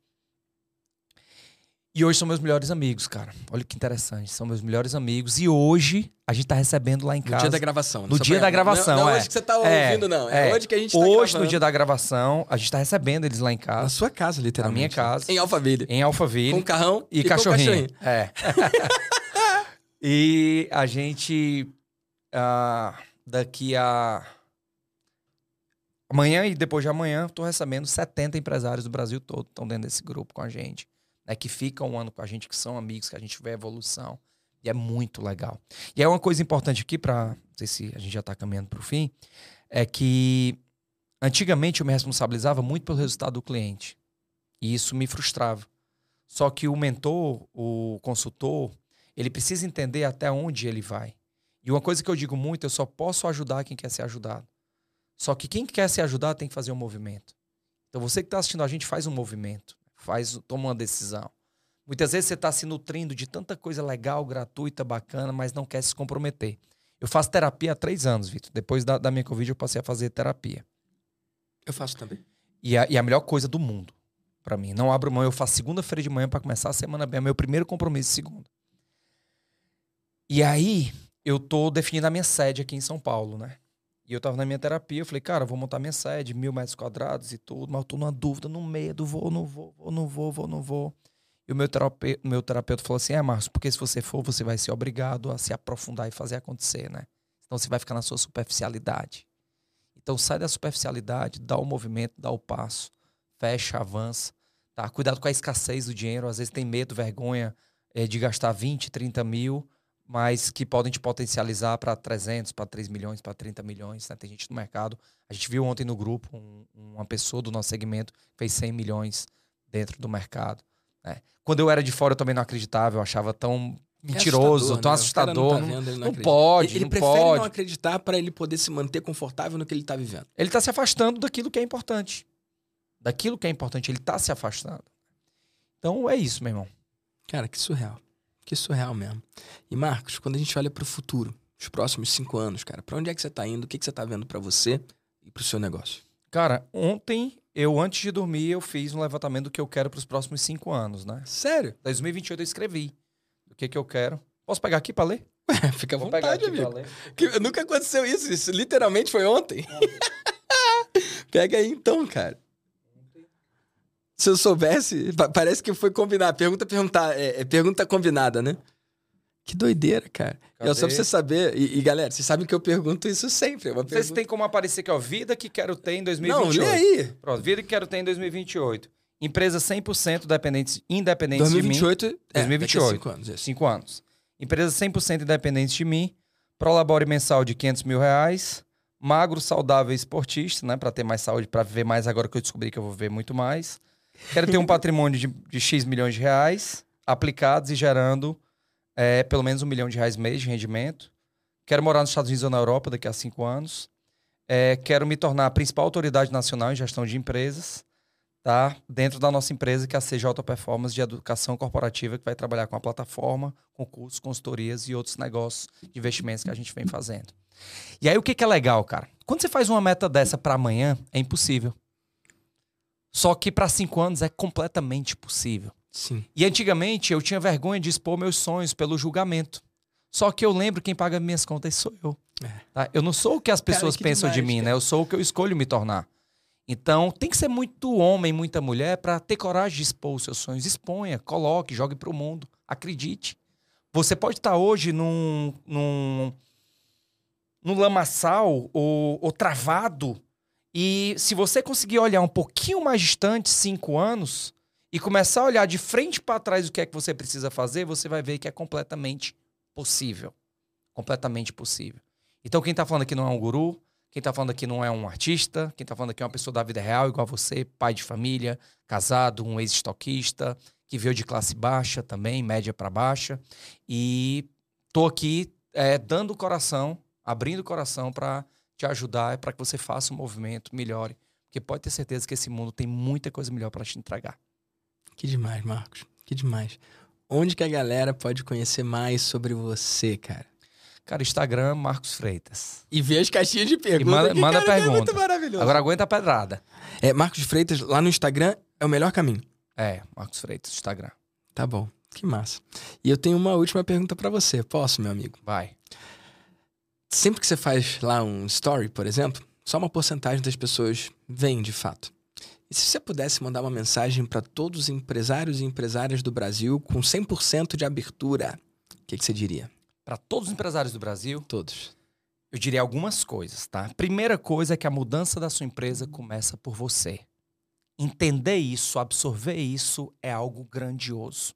E hoje são meus melhores amigos, cara. Olha que interessante. São meus melhores amigos. E hoje a gente tá recebendo lá em No casa. dia da gravação. né? No Só dia pra- da gravação, Não, não é. hoje que você tá É, ouvindo, não. É, é. hoje que a gente tá Hoje, gravando. no dia da gravação, a gente tá recebendo eles lá em Na casa, sua casa, na literalmente. minha casa, Em Alphaville. em Alphaville. Com carrão E, com cachorrinho. É. [LAUGHS] e a gente, ah, daqui a. Amanhã e depois de amanhã, estou recebendo 70 empresários do Brasil todo estão dentro desse grupo com a gente. Né, que ficam um ano com a gente, que são amigos, que a gente vê evolução. E é muito legal. E é uma coisa importante aqui, para não sei se a gente já está caminhando para o fim, é que antigamente eu me responsabilizava muito pelo resultado do cliente. E isso me frustrava. Só que o mentor, o consultor, ele precisa entender até onde ele vai. E uma coisa que eu digo muito, eu só posso ajudar quem quer ser ajudado. Só que quem quer ser ajudado tem que fazer um movimento. Então você que está assistindo a gente faz um movimento, faz, toma uma decisão. Muitas vezes você está se nutrindo de tanta coisa legal, gratuita, bacana, mas não quer se comprometer. Eu faço terapia há três anos, Vitor. Depois da, da minha Covid, eu passei a fazer terapia. Eu faço também. E a, e a melhor coisa do mundo, para mim. Não abro mão, eu faço segunda-feira de manhã para começar a semana bem. É meu primeiro compromisso segunda. E aí, eu tô definindo a minha sede aqui em São Paulo, né? E eu tava na minha terapia, eu falei, cara, eu vou montar minha sede, mil metros quadrados e tudo, mas eu tô numa dúvida, no medo, vou, não vou, vou, não vou, vou, não vou. E o meu terapeuta, meu terapeuta falou assim: é, Marcos, porque se você for, você vai ser obrigado a se aprofundar e fazer acontecer, né? Então você vai ficar na sua superficialidade. Então sai da superficialidade, dá o movimento, dá o passo, fecha, avança. Tá? Cuidado com a escassez do dinheiro. Às vezes tem medo, vergonha é, de gastar 20, 30 mil, mas que podem te potencializar para 300, para 3 milhões, para 30 milhões. Né? Tem gente no mercado. A gente viu ontem no grupo um, uma pessoa do nosso segmento fez 100 milhões dentro do mercado. Né? Quando eu era de fora, eu também não acreditava, eu achava tão mentiroso, é tão assustador. Né? Não, tá vendo, não, não pode. Ele, ele não prefere pode. não acreditar para ele poder se manter confortável no que ele está vivendo. Ele está se afastando daquilo que é importante. Daquilo que é importante, ele está se afastando. Então é isso, meu irmão. Cara, que surreal. Que surreal mesmo. E Marcos, quando a gente olha para o futuro, os próximos cinco anos, cara, para onde é que você está indo? O que, que você está vendo para você e para o seu negócio? Cara, ontem eu, antes de dormir, eu fiz um levantamento do que eu quero para os próximos cinco anos, né? Sério? 2028 eu escrevi o que, que eu quero. Posso pegar aqui para ler? Ué, fica à Vou vontade, pegar aqui amigo. pra ler. Que- nunca aconteceu isso. Isso literalmente foi ontem. [LAUGHS] Pega aí então, cara. Se eu soubesse, pa- parece que foi combinar. Pergunta perguntar, é, é pergunta combinada, né? Que doideira, cara. E ó, só pra Cadê? você saber, e, e, galera, vocês sabem que eu pergunto isso sempre. É Não sei se pergunta... tem como aparecer aqui, ó. Vida que quero ter em Não, 2028. lê aí. Pronto, vida que quero ter em 2028. Empresa 100% dependente, independente de mim. 2028, é, 2028. daqui a cinco anos. Isso. Cinco anos. Empresa 100% independente de mim. Prolabore mensal de 500 mil reais. Magro, saudável e esportista, né? Pra ter mais saúde, pra viver mais agora que eu descobri que eu vou viver muito mais. Quero ter um patrimônio de, de X milhões de reais aplicados e gerando é, pelo menos um milhão de reais mês de rendimento. Quero morar nos Estados Unidos ou na Europa daqui a cinco anos. É, quero me tornar a principal autoridade nacional em gestão de empresas, tá? Dentro da nossa empresa, que é a CJ Performance de Educação Corporativa, que vai trabalhar com a plataforma, com cursos, consultorias e outros negócios de investimentos que a gente vem fazendo. E aí, o que, que é legal, cara? Quando você faz uma meta dessa para amanhã, é impossível. Só que para cinco anos é completamente possível. Sim. E antigamente eu tinha vergonha de expor meus sonhos pelo julgamento. Só que eu lembro quem paga minhas contas sou eu. É. tá? Eu não sou o que as Cara, pessoas que pensam de demais, mim, cara. né? Eu sou o que eu escolho me tornar. Então, tem que ser muito homem, muita mulher para ter coragem de expor os seus sonhos. Exponha, coloque, jogue para o mundo. Acredite. Você pode estar hoje num, num, num lamaçal ou, ou travado. E se você conseguir olhar um pouquinho mais distante, cinco anos, e começar a olhar de frente para trás o que é que você precisa fazer, você vai ver que é completamente possível. Completamente possível. Então, quem está falando aqui não é um guru, quem está falando aqui não é um artista, quem está falando aqui é uma pessoa da vida real, igual a você, pai de família, casado, um ex-estoquista, que veio de classe baixa também, média para baixa. E tô aqui é, dando o coração, abrindo o coração para te ajudar, para que você faça um movimento, melhore. Porque pode ter certeza que esse mundo tem muita coisa melhor para te entregar. Que demais, Marcos. Que demais. Onde que a galera pode conhecer mais sobre você, cara? Cara, Instagram, Marcos Freitas. E ver as caixinhas de perguntas. manda- manda cara, que É pergunta. muito maravilhoso. Agora aguenta a pedrada. É, Marcos Freitas, lá no Instagram, é o melhor caminho. É, Marcos Freitas, Instagram. Tá bom. Que massa. E eu tenho uma última pergunta pra você. Posso, meu amigo? Vai. Sempre que você faz lá um story, por exemplo, só uma porcentagem das pessoas vem de fato. E se você pudesse mandar uma mensagem para todos os empresários e empresárias do Brasil com 100% de abertura, o que, que você diria? Para todos os empresários do Brasil, Todos. eu diria algumas coisas, tá? Primeira coisa é que a mudança da sua empresa começa por você. Entender isso, absorver isso é algo grandioso.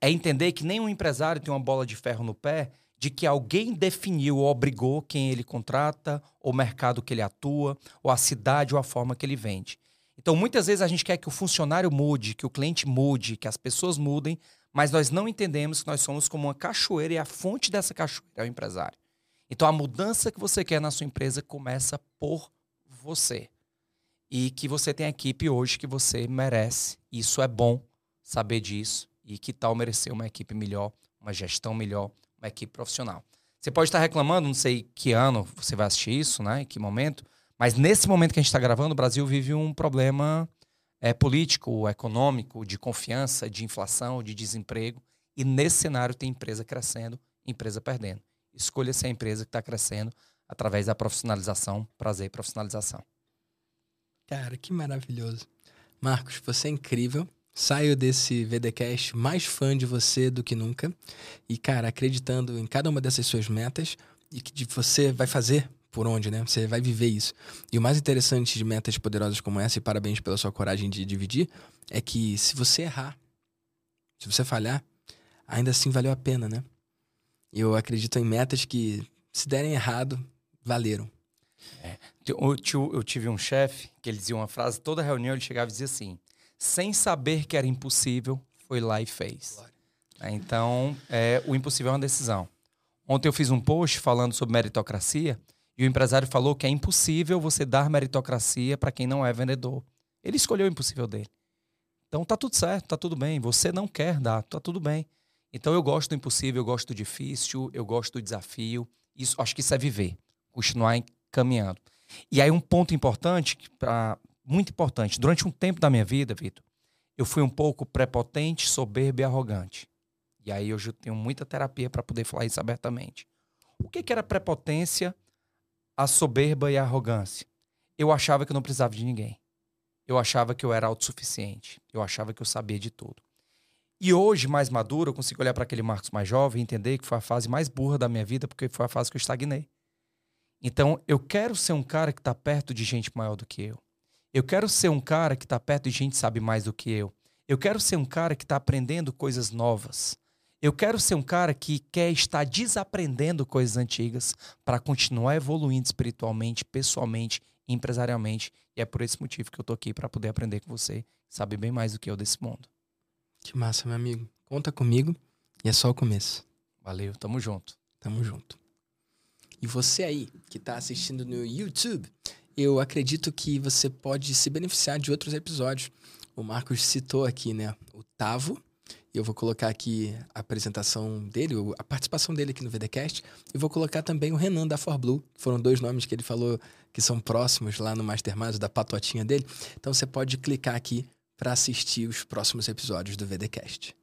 É entender que nenhum empresário tem uma bola de ferro no pé de que alguém definiu ou obrigou quem ele contrata, o mercado que ele atua, ou a cidade ou a forma que ele vende. Então, muitas vezes a gente quer que o funcionário mude, que o cliente mude, que as pessoas mudem, mas nós não entendemos que nós somos como uma cachoeira e a fonte dessa cachoeira é o empresário. Então, a mudança que você quer na sua empresa começa por você. E que você tem a equipe hoje que você merece. Isso é bom saber disso E que tal merecer uma equipe melhor, uma gestão melhor, uma equipe profissional. Você pode estar reclamando, não sei que ano você vai assistir isso, né? Em que momento. Mas nesse momento que a gente está gravando, o Brasil vive um problema é, político, econômico, de confiança, de inflação, de desemprego. E nesse cenário tem empresa crescendo, empresa perdendo. Escolha se a empresa que está crescendo através da profissionalização, prazer e profissionalização. Cara, que maravilhoso. Marcos, você é incrível. Saio desse VDcast mais fã de você do que nunca. E, cara, acreditando em cada uma dessas suas metas e que você vai fazer por onde, né? Você vai viver isso. E o mais interessante de metas poderosas como essa, e parabéns pela sua coragem de dividir, é que se você errar, se você falhar, ainda assim valeu a pena, né? Eu acredito em metas que, se derem errado, valeram. É. Eu, eu, tive um chefe que ele dizia uma frase, toda reunião ele chegava e dizia assim: sem saber que era impossível, foi lá e fez. Então, é, o impossível é uma decisão. Ontem eu fiz um post falando sobre meritocracia e o empresário falou que é impossível você dar meritocracia para quem não é vendedor. Ele escolheu o impossível dele. Então tá tudo certo, tá tudo bem. Você não quer dar, tá tudo bem. Então eu gosto do impossível, eu gosto do difícil, eu gosto do desafio. Isso, acho que isso é viver, continuar caminhando. E aí um ponto importante, pra, muito importante, durante um tempo da minha vida, Vitor, eu fui um pouco prepotente, soberbo e arrogante. E aí hoje eu tenho muita terapia para poder falar isso abertamente. O que, que era prepotência? a soberba e a arrogância. Eu achava que eu não precisava de ninguém. Eu achava que eu era autossuficiente. Eu achava que eu sabia de tudo. E hoje, mais maduro, eu consigo olhar para aquele Marcos mais jovem e entender que foi a fase mais burra da minha vida, porque foi a fase que eu estagnei. Então, eu quero ser um cara que está perto de gente maior do que eu. Eu quero ser um cara que está perto de gente que sabe mais do que eu. Eu quero ser um cara que está aprendendo coisas novas. Eu quero ser um cara que quer estar desaprendendo coisas antigas para continuar evoluindo espiritualmente, pessoalmente, empresarialmente. E é por esse motivo que eu tô aqui para poder aprender com você, sabe bem mais do que eu desse mundo. Que massa, meu amigo. Conta comigo e é só o começo. Valeu, tamo junto. Tamo junto. E você aí que está assistindo no YouTube, eu acredito que você pode se beneficiar de outros episódios. O Marcos citou aqui, né? O Tavo, eu vou colocar aqui a apresentação dele, a participação dele aqui no VDcast. E vou colocar também o Renan da ForBlue, foram dois nomes que ele falou que são próximos lá no Mastermind da patotinha dele. Então você pode clicar aqui para assistir os próximos episódios do VDcast.